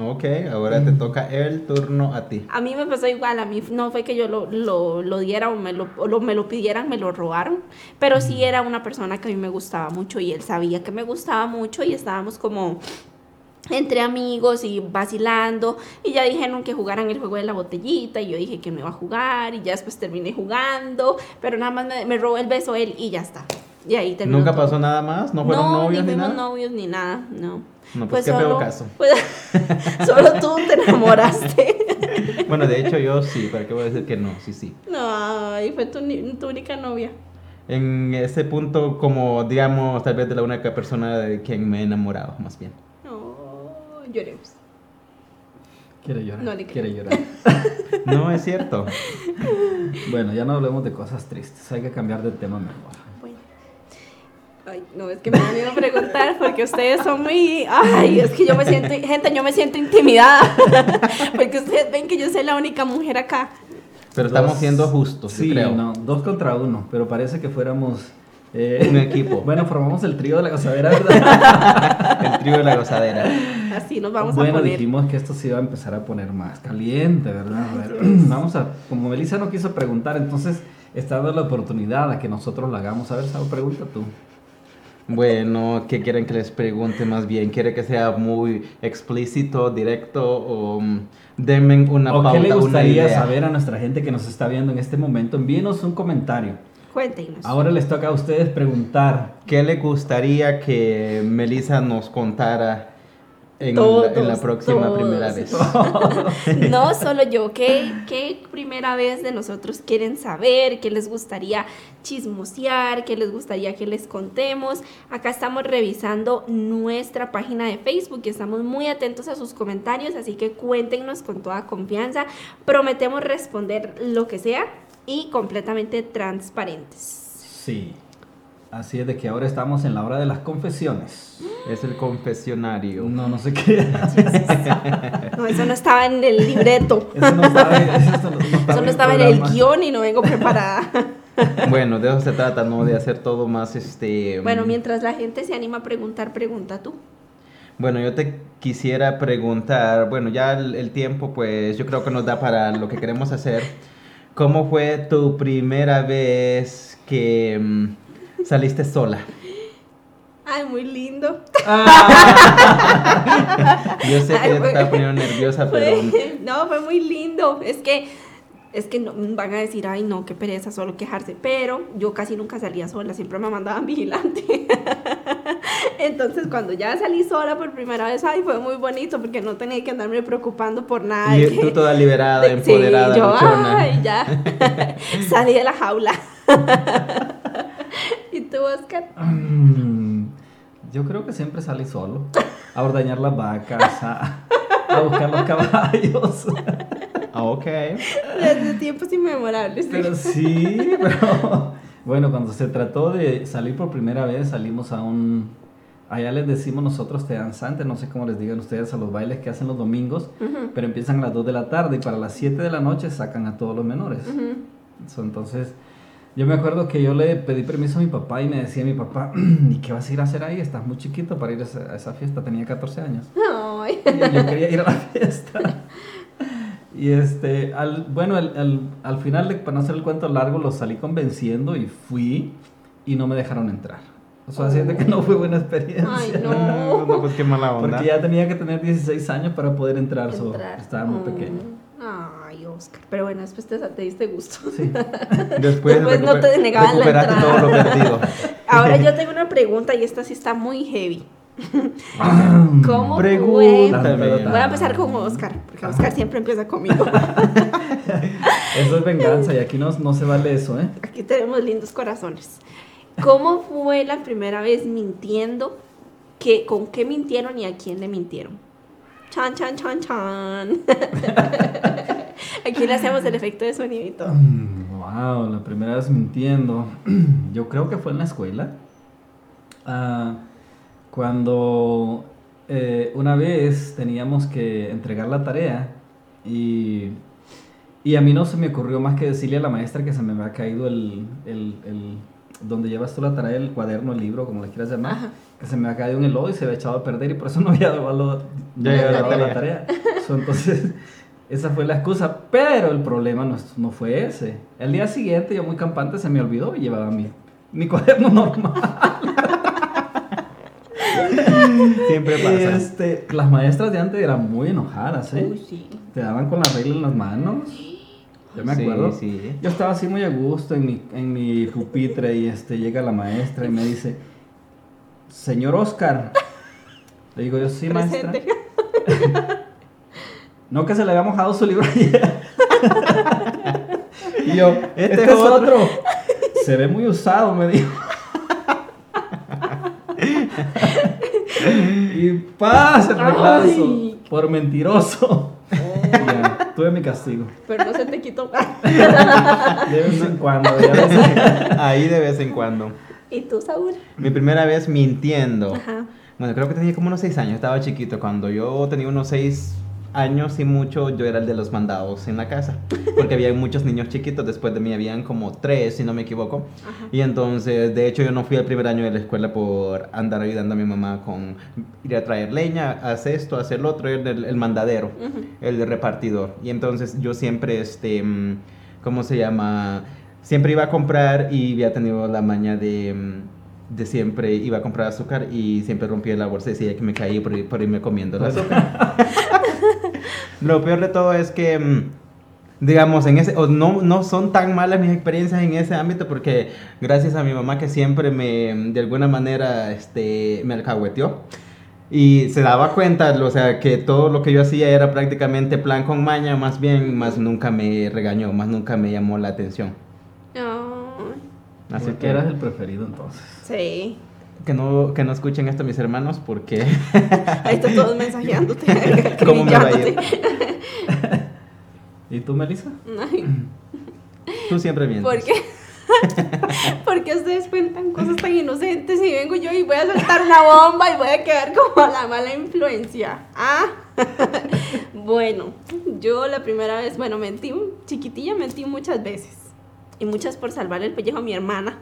Ok, ahora te toca el turno a ti. A mí me pasó igual, a mí no fue que yo lo, lo, lo diera o me lo, me lo pidieran, me lo robaron, pero sí era una persona que a mí me gustaba mucho y él sabía que me gustaba mucho y estábamos como entre amigos y vacilando y ya dijeron que jugaran el juego de la botellita y yo dije que no iba a jugar y ya después terminé jugando, pero nada más me, me robó el beso él y ya está. Y ahí terminó ¿Nunca todo. pasó nada más? ¿No fueron no, novios ni nada? novios ni nada, no. No, pues, qué feo caso. pues, solo tú te enamoraste. Bueno, de hecho yo sí, ¿para qué voy a decir que no? Sí, sí. No, y fue tu, tu única novia. En ese punto, como digamos, tal vez de la única persona de quien me he enamorado, más bien. No, lloremos. Quiere llorar. No le quiere llorar. No, es cierto. Bueno, ya no hablemos de cosas tristes. Hay que cambiar de tema mejor. Bueno. Ay, no, es que me da miedo preguntar porque ustedes son muy... Ay, es que yo me siento... Gente, yo me siento intimidada. porque ustedes ven que yo soy la única mujer acá. Pero estamos siendo justos, Sí, yo creo. no, dos contra uno, pero parece que fuéramos eh, Un equipo. Bueno, formamos el trío de la gozadera, ¿verdad? El trío de la gozadera. Así nos vamos bueno, a poner. dijimos que esto se iba a empezar a poner más caliente, ¿verdad? A ver, vamos a, como Melissa no quiso preguntar, entonces está dando la oportunidad a que nosotros la hagamos. A ver, Sao, pregunta tú. Bueno, ¿qué quieren que les pregunte más bien? ¿Quiere que sea muy explícito, directo o mm, denme una ¿O pauta, qué le gustaría idea? saber a nuestra gente que nos está viendo en este momento? Envíenos un comentario. Cuéntenos. Ahora les toca a ustedes preguntar. ¿Qué le gustaría que Melissa nos contara en, Todos, la, en la próxima todos. primera vez. No solo yo, ¿qué, ¿qué primera vez de nosotros quieren saber? ¿Qué les gustaría chismosear? ¿Qué les gustaría que les contemos? Acá estamos revisando nuestra página de Facebook y estamos muy atentos a sus comentarios, así que cuéntenos con toda confianza. Prometemos responder lo que sea y completamente transparentes. Sí. Así es de que ahora estamos en la hora de las confesiones. Es el confesionario. No, no sé qué. No, eso no estaba en el libreto. Eso no estaba, eso no, Eso no estaba en el guion y no vengo preparada. Bueno, de eso se trata, ¿no? De hacer todo más este. Bueno, mientras la gente se anima a preguntar, pregunta tú. Bueno, yo te quisiera preguntar, bueno, ya el, el tiempo pues yo creo que nos da para lo que queremos hacer. ¿Cómo fue tu primera vez que mm, saliste sola? Ay, muy lindo. Yo sé que Ay, te estaba poniendo nerviosa, pero Fue- no, fue muy lindo. Es que, es que no, van a decir, ay, no, qué pereza, solo quejarse. Pero yo casi nunca salía sola, siempre me mandaban vigilante. Entonces, cuando ya salí sola por primera vez, ay, fue muy bonito porque no tenía que andarme preocupando por nada. y de que- tú toda liberada, de- sí, empoderada, yo, ay, ya. Salí de la jaula. ¿Y tú, Oscar? Mm, Yo creo que siempre salí solo. A ordeñar las vacas, a, a buscar los caballos. Ah, ok. Desde tiempos inmemorables. sí. Pero sí, pero bueno, cuando se trató de salir por primera vez, salimos a un, allá les decimos nosotros te danzante, no sé cómo les digan ustedes a los bailes que hacen los domingos, Ujú, pero empiezan a las 2 de la tarde y para las 7 de la noche sacan a todos los menores. ujú. So, entonces, yo me acuerdo que yo le pedí permiso a mi papá y me decía mi papá, ¿y qué vas a ir a hacer ahí? Estás muy chiquito para ir a esa, a esa fiesta, tenía 14 años. Ay. Y yo, quería ir a la fiesta. Y este, al, bueno, al, al, al final, de- para no hacer el cuento largo, los salí convenciendo y fui y no me dejaron entrar. O sea, siento que no fue buena experiencia. Ay, no. No, pues qué mala onda. Porque ya tenía que tener 16 años para poder entrar, so, Entrar. estaba muy Mm. pequeño. Ay, Oscar. Pero bueno, después te, te diste gusto. Sí. Después, Después no te negaban la entrada. todo lo perdido. Ahora yo tengo una pregunta y esta sí está muy heavy. ¿Cómo fue? Voy a empezar con Oscar, porque Oscar siempre empieza conmigo. Eso es venganza y aquí no, no se vale eso, ¿eh? Aquí tenemos lindos corazones. ¿Cómo fue la primera vez mintiendo? ¿Qué, ¿Con qué mintieron y a quién le mintieron? Chan, chan, chan, chan. Aquí le hacemos el efecto de sonidito. Mm, Wow, la primera vez mintiendo. Yo creo que fue en la escuela. Ah, cuando eh, una vez teníamos que entregar la tarea y, y a mí no se me ocurrió más que decirle a la maestra que se me había caído el, el, el- donde llevas tú la tarea, el cuaderno, el libro, como le quieras llamar, Ajá. que se me había caído en el lodo y se había echado a perder y por eso no había llevaba la la tarea. tarea. So, entonces, esa fue la excusa, pero el problema no, no fue ese. El día siguiente, yo muy campante, se me olvidó y llevaba mi, mi cuaderno normal. Siempre pasa. Este, las maestras de antes eran muy enojadas, ¿eh? Uy, sí. Te daban con la regla en las manos. Yo me Sí, acuerdo. sí. Yo estaba así muy a gusto en mi, en mi pupitre y este, llega la maestra y me dice, señor Oscar. Le digo yo, sí, maestra. No que se le había mojado su libro ayer. y yo, este, Este es es otro. Se ve muy usado, me dijo. y paz el reglazo Ay. por mentiroso. Ya, tuve mi castigo. Pero no se te quitó. De vez en cuando, de vez en- Ahí de vez en cuando. ¿Y tú, Saúl? Mi primera vez mintiendo. Ajá. Bueno, creo que tenía como unos 6 años, estaba chiquito. Cuando yo tenía unos 6 años y mucho, yo era el de los mandados en la casa. Porque había muchos niños chiquitos, después de mí habían como 3, si no me equivoco. Ajá. Y entonces, de hecho, yo no fui el primer año de la escuela por andar ayudando a mi mamá con ir a traer leña, hacer esto, hacer lo otro, el, el, el mandadero, Ujú. el repartidor. Y entonces yo siempre, este, mm, ¿cómo se llama? Siempre iba a comprar y había tenido la maña de, mm, de siempre iba a comprar azúcar y siempre rompía la bolsa y decía que me caí por, ir- por irme comiendo el azúcar. Lo peor de todo es que, mm, digamos, en ese, o no, no son tan malas mis experiencias en ese ámbito porque gracias a mi mamá que siempre me, de alguna manera, este, me alcahueteó. Y se daba cuenta, o sea, que todo lo que yo hacía era prácticamente plan con maña, más bien, más nunca me regañó, más nunca me llamó la atención. Ay, Así Porque que eras el preferido entonces. sí. Que no, que no escuchen esto mis hermanos porque Ahí están todos mensajeándote. ¿Cómo me va a ir? ¿Y tú, Melissa? Ay, tú siempre mientes. ¿Por qué? Porque ustedes cuentan cosas tan inocentes y vengo yo y voy a soltar una bomba y voy a quedar como la mala influencia. Ah, bueno, yo la primera vez, bueno, mentí, chiquitilla mentí muchas veces. Y muchas por salvar el pellejo a mi hermana.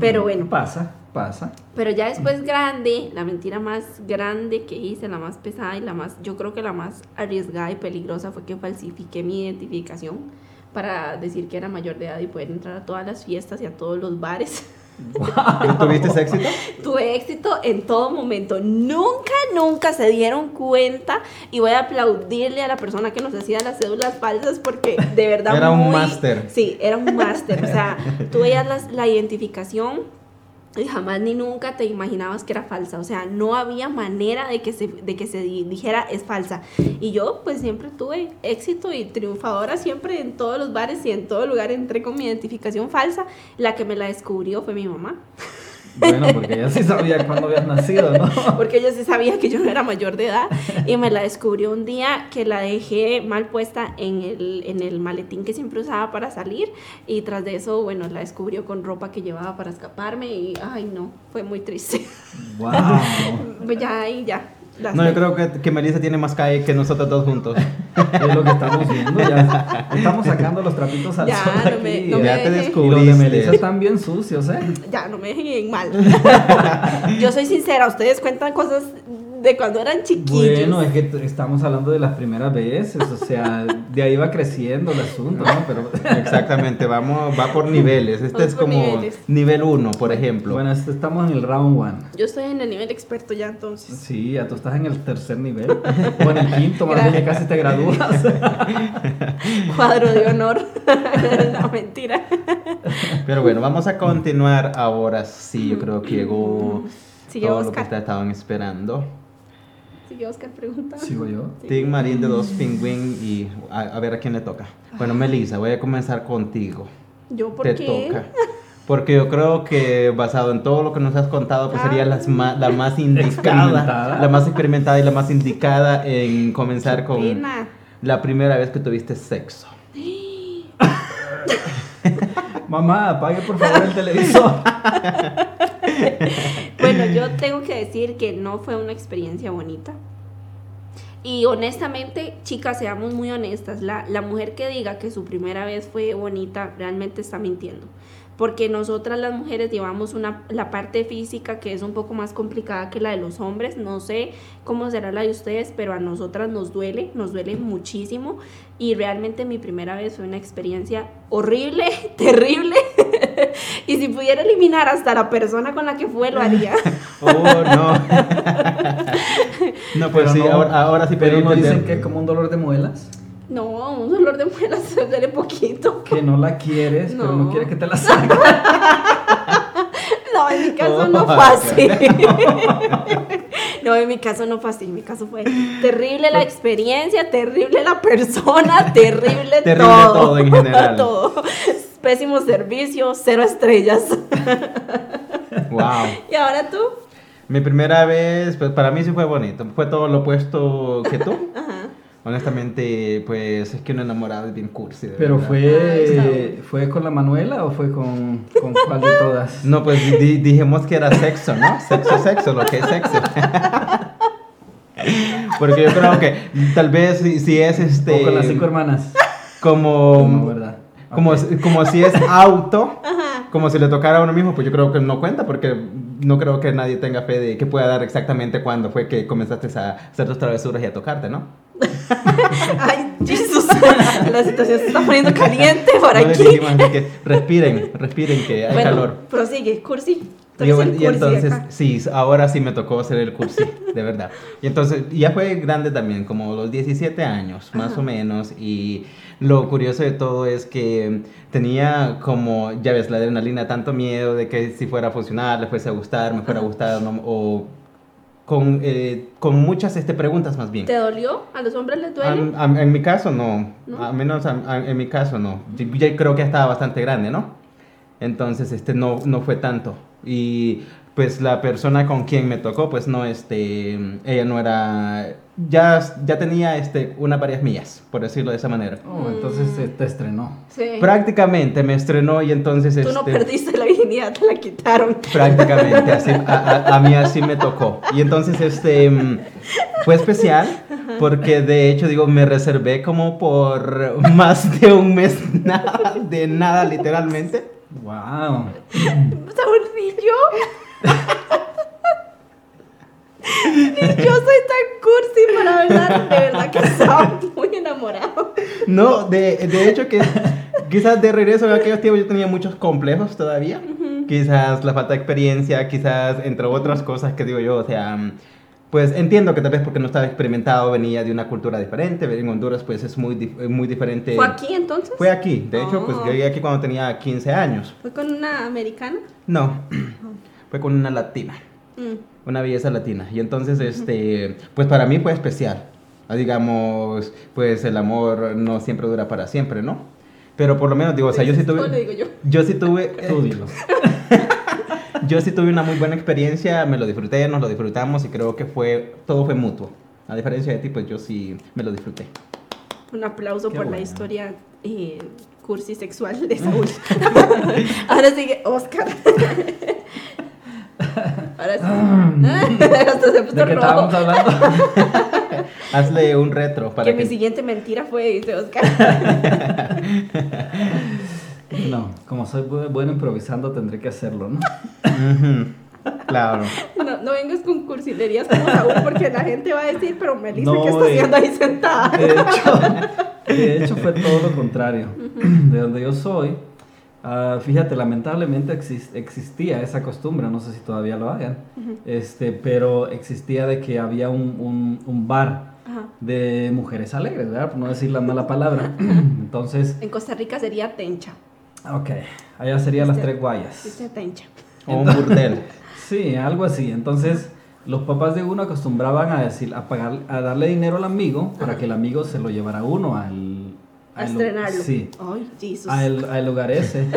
Pero bueno. Pasa, pasa. Pero ya después grande, la mentira más grande que hice, la más pesada y la más, yo creo que la más arriesgada y peligrosa fue que falsifiqué mi identificación para decir que era mayor de edad y poder entrar a todas las fiestas y a todos los bares. ¿Tuviste ese éxito? Tuve éxito en todo momento. Nunca, nunca se dieron cuenta y voy a aplaudirle a la persona que nos hacía las cédulas falsas porque de verdad Era un máster. Sí, era un máster. O sea, tú veías la identificación y jamás ni nunca te imaginabas que era falsa. O sea, no había manera de que se, de que se di- dijera es falsa. Y yo pues siempre tuve éxito y triunfadora siempre en todos los bares y en todo lugar entré con mi identificación falsa. La que me la descubrió fue mi mamá. Bueno, porque ella sí sabía cuándo habías nacido, ¿no? porque ella sí sabía que yo no era mayor de edad y me la descubrió un día que la dejé mal puesta en el, en el maletín que siempre usaba para salir y tras de eso, bueno, la descubrió con ropa que llevaba para escaparme y, ay no, fue muy triste. ¡Wow! Pues ya ahí, ya. Las No, yo creo que, que Melissa tiene más calle que nosotros dos juntos. Es lo que estamos viendo. Ya estamos sacando los trapitos al Ya, sol no aquí. me- no me ya te deje. y los de descubriste. Melissa están bien sucios, ¿eh? Ya, no me dejen en mal. yo soy sincera, ustedes cuentan cosas de cuando eran chiquillos. Bueno, es que estamos hablando de las primeras veces, o sea, de ahí va creciendo el asunto, ¿no? Pero Exactamente, vamos, va por niveles. Este Vamos es como niveles. nivel 1, por ejemplo. bueno, este- estamos en el round one. Yo estoy en el nivel experto ya entonces. Sí, ya tú estás en el tercer nivel, o en el quinto, más bien ya casi te gradúas. Cuadro de honor. no, mentira. Pero bueno, vamos a continuar ahora sí. Yo creo que llegó Sigue todo lo que ustedes estaban esperando. Sigue Oscar preguntando. Sigo yo. Sí. Team Marín de dos pingüín y a, a ver a quién le toca. Bueno, Melissa, voy a comenzar contigo. ¿Yo por Te qué? toca. Porque yo creo que basado en todo lo que nos has contado, pues sería Ah. las ma- la más indicada, Experimentada. la más experimentada y la más indicada en comenzar Qué con pena. la primera vez que tuviste sexo. Mamá, apague por favor el televisor. Bueno, yo tengo que decir que no fue una experiencia bonita. Y honestamente, chicas, seamos muy honestas. La, la mujer que diga que su primera vez fue bonita realmente está mintiendo. Porque nosotras las mujeres llevamos una, la parte física que es un poco más complicada que la de los hombres. No sé cómo será la de ustedes, pero a nosotras nos duele, nos duele muchísimo. Y realmente mi primera vez fue una experiencia horrible, terrible. y si pudiera eliminar hasta la persona con la que fue, lo haría. Oh, no. no, pues Pero sí, no- ahora, ahora sí Pero no dicen que es como un dolor de muelas, No, un dolor de muelas se duele poquito. que no la quieres, pero no No. quieres que te la saquen. Mi caso no fue así. No, en mi caso no fue así. En mi caso fue terrible la experiencia, terrible la persona, terrible, Terrible todo. todo en general. Todo. Pésimo servicio, cero estrellas. Wow. ¿Y ahora tú? Mi primera vez, pues para mí sí fue bonito. Fue todo lo opuesto que tú. Ajá. Honestamente, pues es que un enamorado es bien cursi. de Pero verdad. Fue, bueno. fue con la Manuela o fue con, con cuál de todas? No, pues di- dijimos que era sexo, ¿no? Sexo, sexo, lo que es sexo. Porque yo creo que tal vez si, si es este. O con las cinco hermanas. Como. No, ¿verdad? Como, como si es auto, como si le tocara a uno mismo, pues yo creo que no cuenta, porque no creo que nadie tenga fe de que pueda dar exactamente cuándo fue que comenzaste a hacer tus travesuras y a tocarte, ¿no? Ay, Jesús. La situación se está poniendo caliente por No aquí. que respiren, respiren que hay Bueno, calor. prosigue, cursi. Y, cursi entonces, acá. sí, ahora sí me tocó hacer el cursi, de verdad. Y entonces, ya fue grande también, como los 17 años, más Ajá. o menos. Y lo curioso de todo es que tenía como, ya ves, la adrenalina, tanto miedo de que si fuera a funcionar, le fuese a gustar, me fuera a gustar, no- o con, eh, con muchas este, preguntas más bien. ¿Te dolió? ¿A los hombres les duele? Am- am- en mi caso no, ¿No? a menos am- en mi caso no. Yo, yo creo que estaba bastante grande, ¿no? Entonces este no, no fue tanto. Y pues la persona con quien me tocó, pues no, este, ella no era, ya, ya tenía este, unas varias millas, por decirlo de esa manera. Oh, entonces eh, te estrenó. sí. Prácticamente me estrenó y entonces... Tú no este, perdiste la virginidad, te la quitaron. Prácticamente, así, a, a- a mí así me tocó. Y entonces, este, mm, fue especial porque de hecho, digo, me reservé como por más de un mes nada, de nada, literalmente. Wow. Saborcillo. Yo soy tan cursi, pero la verdad, de verdad que estaba muy enamorado. No, de, de hecho que quizás de regreso en aquellos tiempos yo tenía muchos complejos todavía. Quizás la falta de experiencia, quizás entre otras cosas que digo yo, o sea, pues entiendo que tal vez porque no estaba experimentado, venía de una cultura diferente, en Honduras pues es muy, muy diferente. ¿Fue aquí entonces? Fue aquí, de hecho, pues Oh. yo llegué aquí cuando tenía 15 años. ¿Fue con una americana? No, fue con una latina, Mm. una belleza latina. Y entonces, este, pues para mí fue especial. Ah, Digamos, pues el amor no siempre dura para siempre, ¿no? Pero por lo menos, digo, o sea, yo sí ¿Cómo le tuve, digo yo? yo sí tuve, Tú dilo. yo sí tuve una muy buena experiencia, me lo disfruté, nos lo disfrutamos y creo que fue, todo fue mutuo. A diferencia de ti, pues yo sí me lo disfruté. Un aplauso Qué por la bueno. historia eh, cursi sexual de Saúl. Ahora sigue Oscar. Ahora sí. Hasta se puso ¿De qué estábamos hablando? Hazle un retro para Que que... mi siguiente mentira fue, dice Oscar. No, como soy bu- bueno improvisando tendré que hacerlo, ¿no? Claro. No, no vengas con cursilerías como Saúl porque la gente va a decir, pero Melissa, No, ¿qué está haciendo ahí sentada? De hecho, de hecho fue todo lo contrario. De donde yo soy, ah, fíjate, lamentablemente exis- existía esa costumbre, no sé si todavía lo hagan, este, pero existía de que había un, un- un bar Ajá. de mujeres alegres, ¿verdad? Por no decir la mala palabra. Entonces, En Costa Rica sería tencha. ok, allá serían las tres guayas. Dice tencha. O un burdel. Sí, algo así. Entonces, los papás de uno acostumbraban a decir, a pagar, a darle dinero al amigo para que el amigo se lo llevara a uno al, A al- estrenarlo. Sí, Ay, Jesus. al, al lugar ese.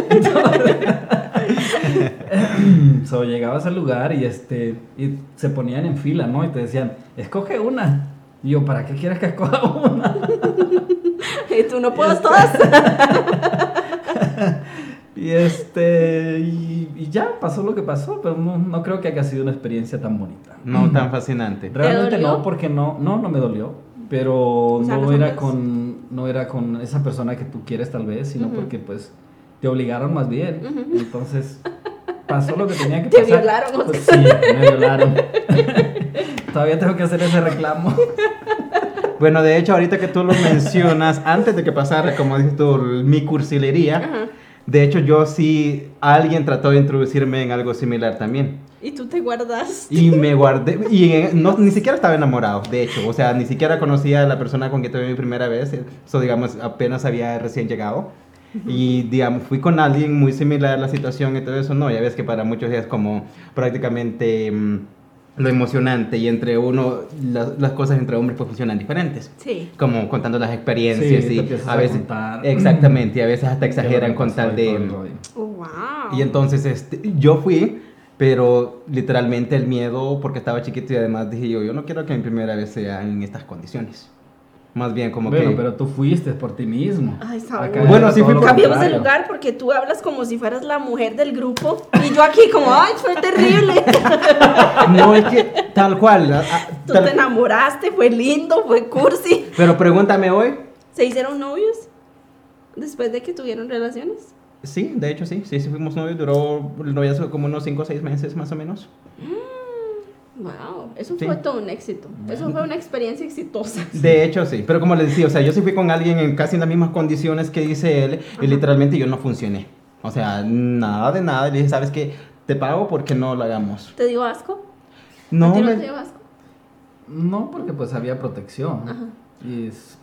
so, llegabas al lugar y este y se ponían en fila, ¿no? Y te decían, escoge una. Y yo, ¿para qué quieres que escoja una? Y tú no puedes Este- todas. Y este y, y ya pasó lo que pasó, pero no, no creo que haya sido una experiencia tan bonita. No tan fascinante. Realmente dolió? no, porque no, no, no me dolió. Pero sea, no era con, no era con esa persona que tú quieres tal vez, sino porque pues te obligaron más bien. Entonces pasó lo que tenía que Te pasar. violaron, Pues sí, me violaron. Todavía tengo que hacer ese reclamo. Bueno, de hecho, ahorita que tú lo mencionas, antes de que pasara, como dices tú, mi cursilería, de hecho, yo sí, alguien trató de introducirme en algo similar también. Y tú te guardas. Y me guardé, y no, ni siquiera estaba enamorado, de hecho, o sea, ni siquiera conocía a la persona con quien tuve mi primera vez, eso, digamos, apenas había recién llegado. Y, digamos, fui con alguien muy similar a la situación y todo eso, no, ya ves que para muchos es como prácticamente mm, lo emocionante y entre uno, las, las cosas entre hombres pues funcionan diferentes. Sí. Como contando las experiencias Sí, y a a veces... contar. Exactamente, y a veces hasta exageran ¿Qué con que tal de... Oh, wow. Y entonces este, yo fui, pero literalmente el miedo, porque estaba chiquito y además dije yo, yo no quiero que mi primera vez sea en estas condiciones. Más bien como Bueno, que... pero tú fuiste por ti mismo. Ay, Saúl. Bueno, sí fui por- Cambiemos de lugar porque tú hablas como si fueras la mujer del grupo y yo aquí como, ay, fue terrible. No, es que tal cual. a- a- Tú tal- te enamoraste, fue lindo, fue cursi. Pero pregúntame hoy. ¿Se hicieron novios después de que tuvieron relaciones? Sí, de hecho sí, sí, sí fuimos novios, duró el noviazgo como unos 5 o 6 meses más o menos. Wow, eso Sí. fue todo un éxito. Eso fue una experiencia exitosa. De hecho sí, pero como les decía, o sea, yo sí fui con alguien en casi las mismas condiciones que dice él y literalmente yo no funcioné. O sea, nada de nada, le dije, ¿sabes qué? Te pago porque no lo hagamos. ¿Te dio asco? No, ¿A ti no me- te dio asco? No, porque pues había protección. Ajá. Y es-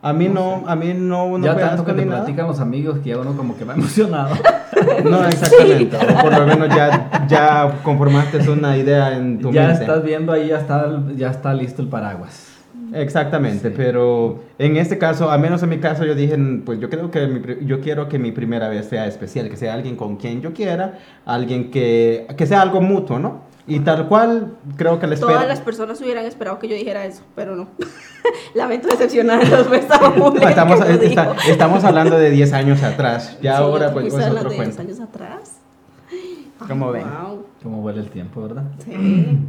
A mí no, a mí no, no ya tanto que te nada. platican los amigos que ya uno como que va emocionado. No, exactamente. O por lo menos ya, ya conformaste una idea en tu ya mente. estás viendo ahí, ya está, ya está listo el paraguas. Exactamente, Sí. pero en este caso, al menos en mi caso, yo dije, pues yo creo que mi yo quiero que mi primera vez sea especial, que sea alguien con quien yo quiera, alguien que, que sea algo mutuo, ¿no? Y tal cual, creo que la espera. Todas las personas hubieran esperado que yo dijera eso, pero no. Lamento decepcionarlos, estaba muy lejos Estamos, que lo está- estamos hablando de 10 años atrás, ya Sí, ahora pues es otro de cuento. 10 años atrás. ¿Cómo ven? Wow. Cómo vuela el tiempo, ¿verdad? Sí.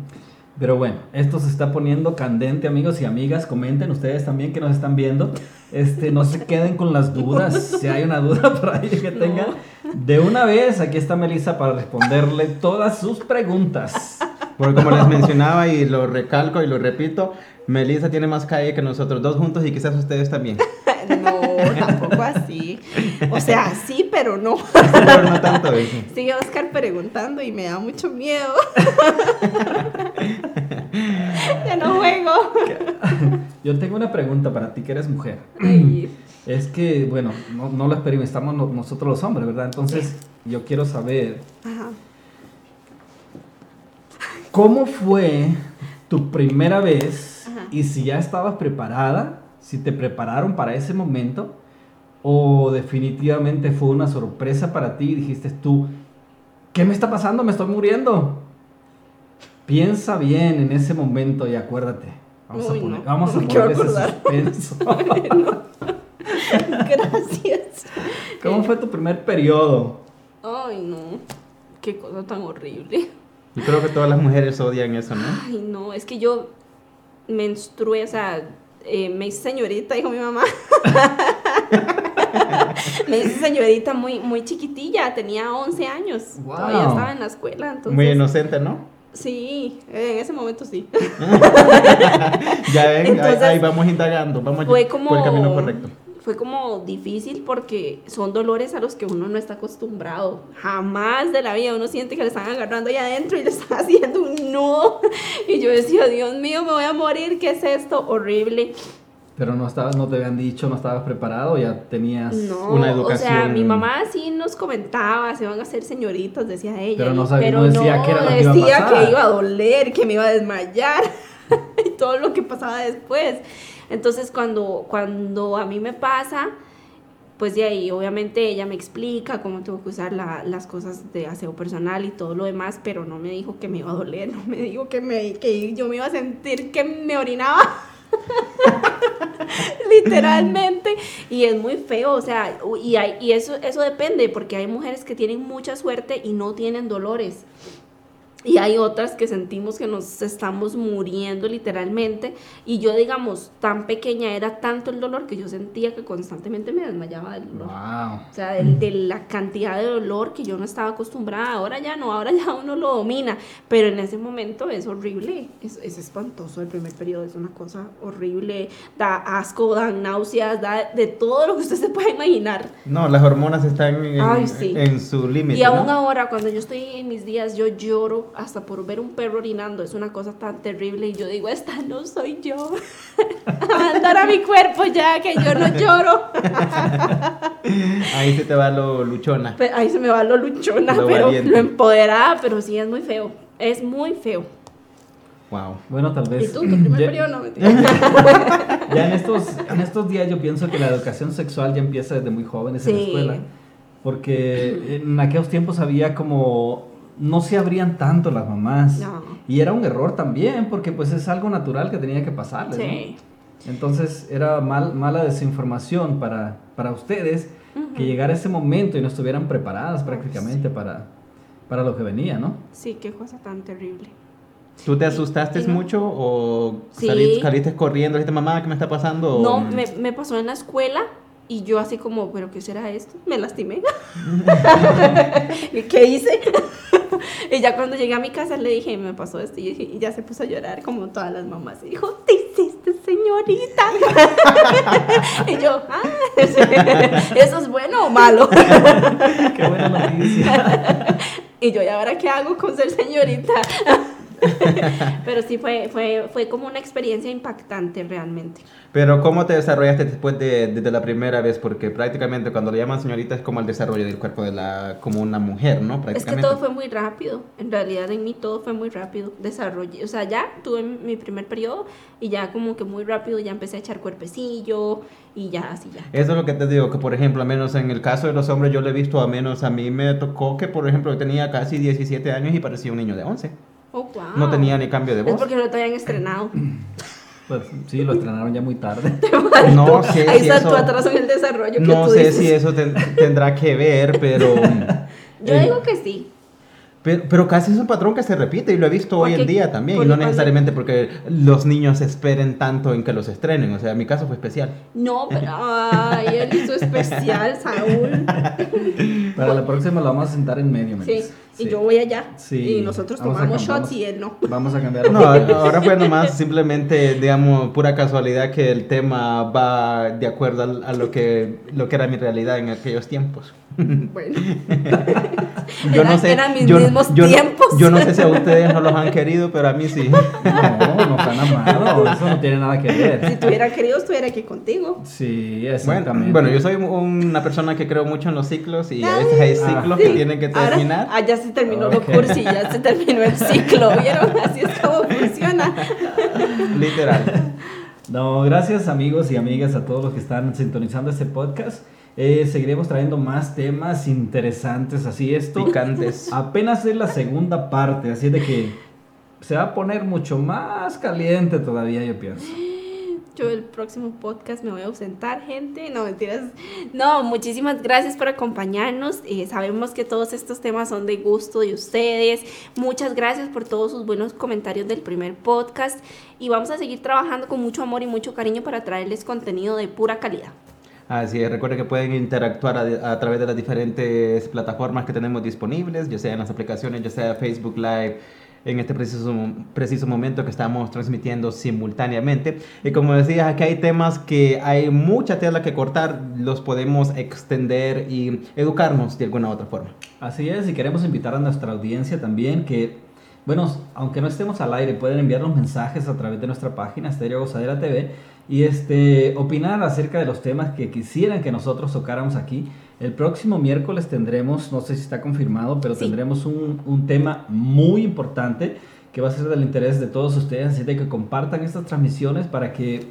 Pero bueno, esto se está poniendo candente, amigos y amigas. Comenten ustedes también que nos están viendo. Este, no se queden con las dudas. Si hay una duda por ahí que No. De una vez aquí está Melissa para responderle todas sus preguntas. Porque como les mencionaba y lo recalco y lo repito, Melissa tiene más calle que nosotros dos juntos y quizás ustedes también. No, tampoco así. O sea, sí, pero no. Pero no tanto eso. Sigue Oscar preguntando y me da mucho miedo. ya no juego. Yo tengo una pregunta para ti que eres mujer. Ay, Es que, bueno, no, no lo experimentamos no- nosotros los hombres, ¿verdad? Entonces, yo quiero saber ajá. cómo fue tu primera vez Ajá. y si ya estabas preparada, si te prepararon para ese momento o definitivamente fue una sorpresa para ti y dijiste tú, ¿qué me está pasando? Me estoy muriendo. Piensa bien en ese momento y acuérdate. Vamos Uy, a poner, no, vamos no a poner ese suspenso. Gracias. ¿Cómo fue tu primer periodo? Ay, no. Qué cosa tan horrible. Yo creo que todas las mujeres odian eso, ¿no? Ay, no. Es que yo menstrué, o sea, eh, me hice señorita, dijo mi mamá. me hice señorita muy, muy chiquitilla, tenía 11 años. Wow. Todavía estaba en la escuela, entonces. Muy inocente, ¿no? Sí, en ese momento sí. Ya ven, ahí- Entonces, ahí, vamos indagando, vamos fue por como el camino correcto. Fue como difícil porque son dolores a los que uno no está acostumbrado. Jamás de la vida uno siente que le están agarrando ahí adentro y le están haciendo un nudo. Y yo decía Dios mío me voy a morir qué es esto horrible Pero no estabas, no te habían dicho, no estabas preparado, ya tenías... no Una o sea educación- mi mamá sí nos comentaba se van a hacer señoritas decía ella. Pero no sabía- pero no decía qué era lo que iba a decía pasar. que iba a doler que me iba a desmayar y todo lo que pasaba después entonces cuando cuando a mí me pasa pues de ahí obviamente ella me explica cómo tengo que usar la- las cosas de aseo personal y todo lo demás, pero no me dijo que me iba a doler, no me dijo que, me, que yo me iba a sentir que me orinaba. Literalmente. Y es muy feo, o sea, y, hay- y eso, eso depende, porque hay mujeres que tienen mucha suerte y no tienen dolores. Y hay otras que sentimos que nos estamos muriendo literalmente. Y yo, digamos, tan pequeña era tanto el dolor que yo sentía que constantemente me desmayaba del dolor. Wow. O sea, de, la cantidad de dolor que yo no estaba acostumbrada. Ahora ya no, ahora ya uno lo domina. Pero en ese momento es horrible. Es, es espantoso el primer periodo. Es una cosa horrible. Da asco, da náuseas, da de todo lo que usted se pueda imaginar. No, las hormonas están en, Ay, sí. en su límite, Y aún ¿no? ahora, cuando yo estoy en mis días, yo lloro hasta por ver un perro orinando. Es una cosa tan terrible. Y yo digo, esta no soy yo. Abandonar a mi cuerpo ya, que yo no lloro. Ahí se te va lo luchona. Ahí se me va lo luchona, Lo pero valiente. lo empoderada, pero sí es muy feo. Es muy feo. Wow. Bueno, tal ¿Y vez... tú, tu primer ya, periodo no mentira. ya en estos, en estos días yo pienso que la educación sexual ya empieza desde muy jóvenes en la Sí. escuela. Porque en aquellos tiempos había como... No se abrían tanto las mamás. No. Y era un error también, porque pues es algo natural que tenía que pasarles, ¿no? Sí. Entonces era mal, mala desinformación para, para ustedes que llegara ese momento y no estuvieran preparadas prácticamente para, para lo que venía, ¿no? Sí, qué cosa tan terrible. ¿Tú te asustaste no. mucho o Sí. saliste, saliste corriendo? ¿Dijiste, mamá, qué me está pasando? No, me, me pasó en la escuela y yo así como, ¿pero qué será esto? Me lastimé. ¿Y qué hice? y ya cuando llegué a mi casa le dije, me pasó esto. Y, ya se puso a llorar como todas las mamás. Y dijo, ¿te hiciste, señorita? y yo, ah, ¿eso es bueno o malo? Qué buena noticia. y yo, ¿y ahora qué hago con ser señorita? Pero sí fue, fue, fue como una experiencia impactante realmente. Pero ¿cómo te desarrollaste después de, de, la primera vez? Porque prácticamente cuando le llaman señorita es como el desarrollo del cuerpo de la, como una mujer, ¿no? Es que todo fue muy rápido. En realidad en mí todo fue muy rápido. Desarrollé, o sea, ya tuve mi primer periodo y ya como que muy rápido ya empecé a echar cuerpecillo y ya así ya. Eso es lo que te digo, que por ejemplo, a menos en el caso de los hombres yo lo he visto, a menos a mí me tocó que por ejemplo yo tenía casi 17 años y parecía un niño de 11. Oh, wow. No tenía ni cambio de voz. Es porque no te habían estrenado. Pues sí, lo estrenaron ya muy tarde. no sé Ahí está tu atraso en el desarrollo. no sé si eso tendrá que ver, pero... Yo digo que sí. Pero, casi es un patrón que se repite y lo he visto hoy en día también. Y no necesariamente porque los niños esperen tanto en que los estrenen. O sea, mi caso fue especial. No, pero. Ay, él hizo especial, Saúl. Para la próxima lo vamos a sentar en medio. Sí. Y yo voy allá. Sí. Y nosotros tomamos shots y él no. Vamos a cambiar. No, ahora fue nomás simplemente, digamos, pura casualidad que el tema va de acuerdo a, lo, que, lo que era mi realidad en aquellos tiempos. Bueno. yo no sé. Eran mis mismos yo, tiempos. yo no sé si a ustedes no los han querido, pero a mí sí. No, nos han amado. Eso no tiene nada que ver. Si tuviera querido, estuviera aquí contigo. Sí, exactamente. Bueno, yo soy una persona que creo mucho en los ciclos y a veces hay ciclos que tienen que terminar. ah, ya se terminó okay. y ya se terminó el ciclo. ¿Vieron? Así es como funciona. Literal. No, gracias amigos y amigas a todos los que están sintonizando este podcast. Eh, seguiremos trayendo más temas interesantes, así esto. Picantes. Apenas es la segunda parte, así de que se va a poner mucho más caliente todavía, yo pienso. El próximo podcast me voy a ausentar, gente. No, mentiras. No, muchísimas gracias por acompañarnos. Eh, sabemos que todos estos temas son de gusto de ustedes. Muchas gracias por todos sus buenos comentarios del primer podcast. Y vamos a seguir trabajando con mucho amor y mucho cariño para traerles contenido de pura calidad. Así es, recuerden que pueden interactuar a, través de las diferentes plataformas que tenemos disponibles, ya sea en las aplicaciones, ya sea Facebook Live, en este preciso, preciso momento que estamos transmitiendo simultáneamente. Y como decías, aquí hay temas que hay mucha tela que cortar, los podemos extender y educarnos de alguna u otra forma. Así es, y queremos invitar a nuestra audiencia también que, bueno, aunque no estemos al aire, pueden enviarnos mensajes a través de nuestra página Stereo Gozadera TV y este, opinar acerca de los temas que quisieran que nosotros tocáramos aquí. El próximo miércoles tendremos, no sé si está confirmado, pero tendremos un, un, tema muy importante que va a ser del interés de todos ustedes, así de que compartan estas transmisiones para que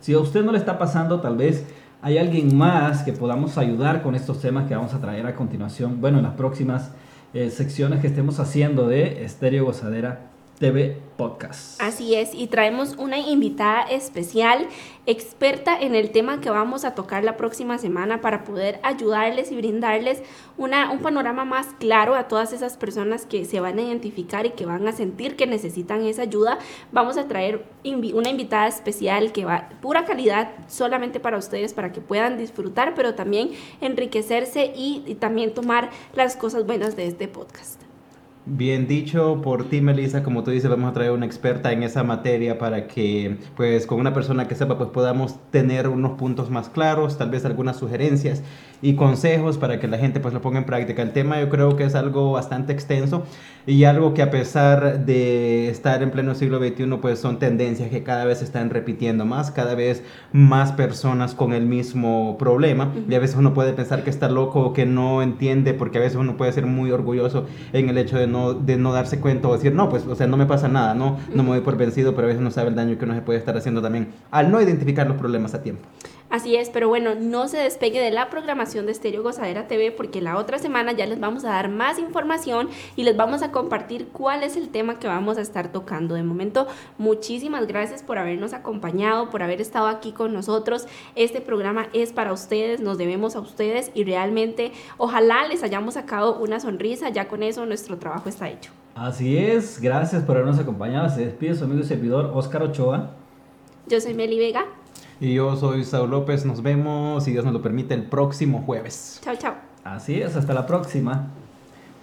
si a usted no le está pasando, tal vez hay alguien más que podamos ayudar con estos temas que vamos a traer a continuación, bueno, en las próximas eh, secciones que estemos haciendo de Estéreo Gozadera TV Podcast. Así es, y traemos una invitada especial, experta en el tema que vamos a tocar la próxima semana para poder ayudarles y brindarles una, un panorama más claro a todas esas personas que se van a identificar y que van a sentir que necesitan esa ayuda. Vamos a traer una invitada especial que va pura calidad solamente para ustedes, para que puedan disfrutar, pero también enriquecerse y, y también tomar las cosas buenas de este podcast. Bien dicho por ti, Melissa. Como tú dices, vamos a traer una experta en esa materia para que, pues, con una persona que sepa, pues, podamos tener unos puntos más claros, tal vez algunas sugerencias y consejos para que la gente, pues, lo ponga en práctica. El tema yo creo que es algo bastante extenso y algo que a pesar de estar en pleno siglo XXI, pues, son tendencias que cada vez se están repitiendo más, cada vez más personas con el mismo problema y a veces uno puede pensar que está loco o que no entiende porque a veces uno puede ser muy orgulloso en el hecho de no, de no darse cuenta o decir, no, pues, o sea, no me pasa nada, no, no me voy por vencido, pero a veces no sabe el daño que uno se puede estar haciendo también al no identificar los problemas a tiempo. Así es, pero bueno, no se despegue de la programación de Estéreo Gozadera TV porque la otra semana ya les vamos a dar más información y les vamos a compartir cuál es el tema que vamos a estar tocando. De momento, muchísimas gracias por habernos acompañado, por haber estado aquí con nosotros. Este programa es para ustedes, nos debemos a ustedes y realmente ojalá les hayamos sacado una sonrisa. Ya con eso nuestro trabajo está hecho. Así es, gracias por habernos acompañado. Se despide su amigo y servidor Óscar Ochoa. Yo soy Meli Vega. Y yo soy Saúl López. Nos vemos, si Dios nos lo permite, el próximo jueves. Chao, chao. Así es, hasta la próxima.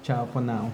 Chao for now.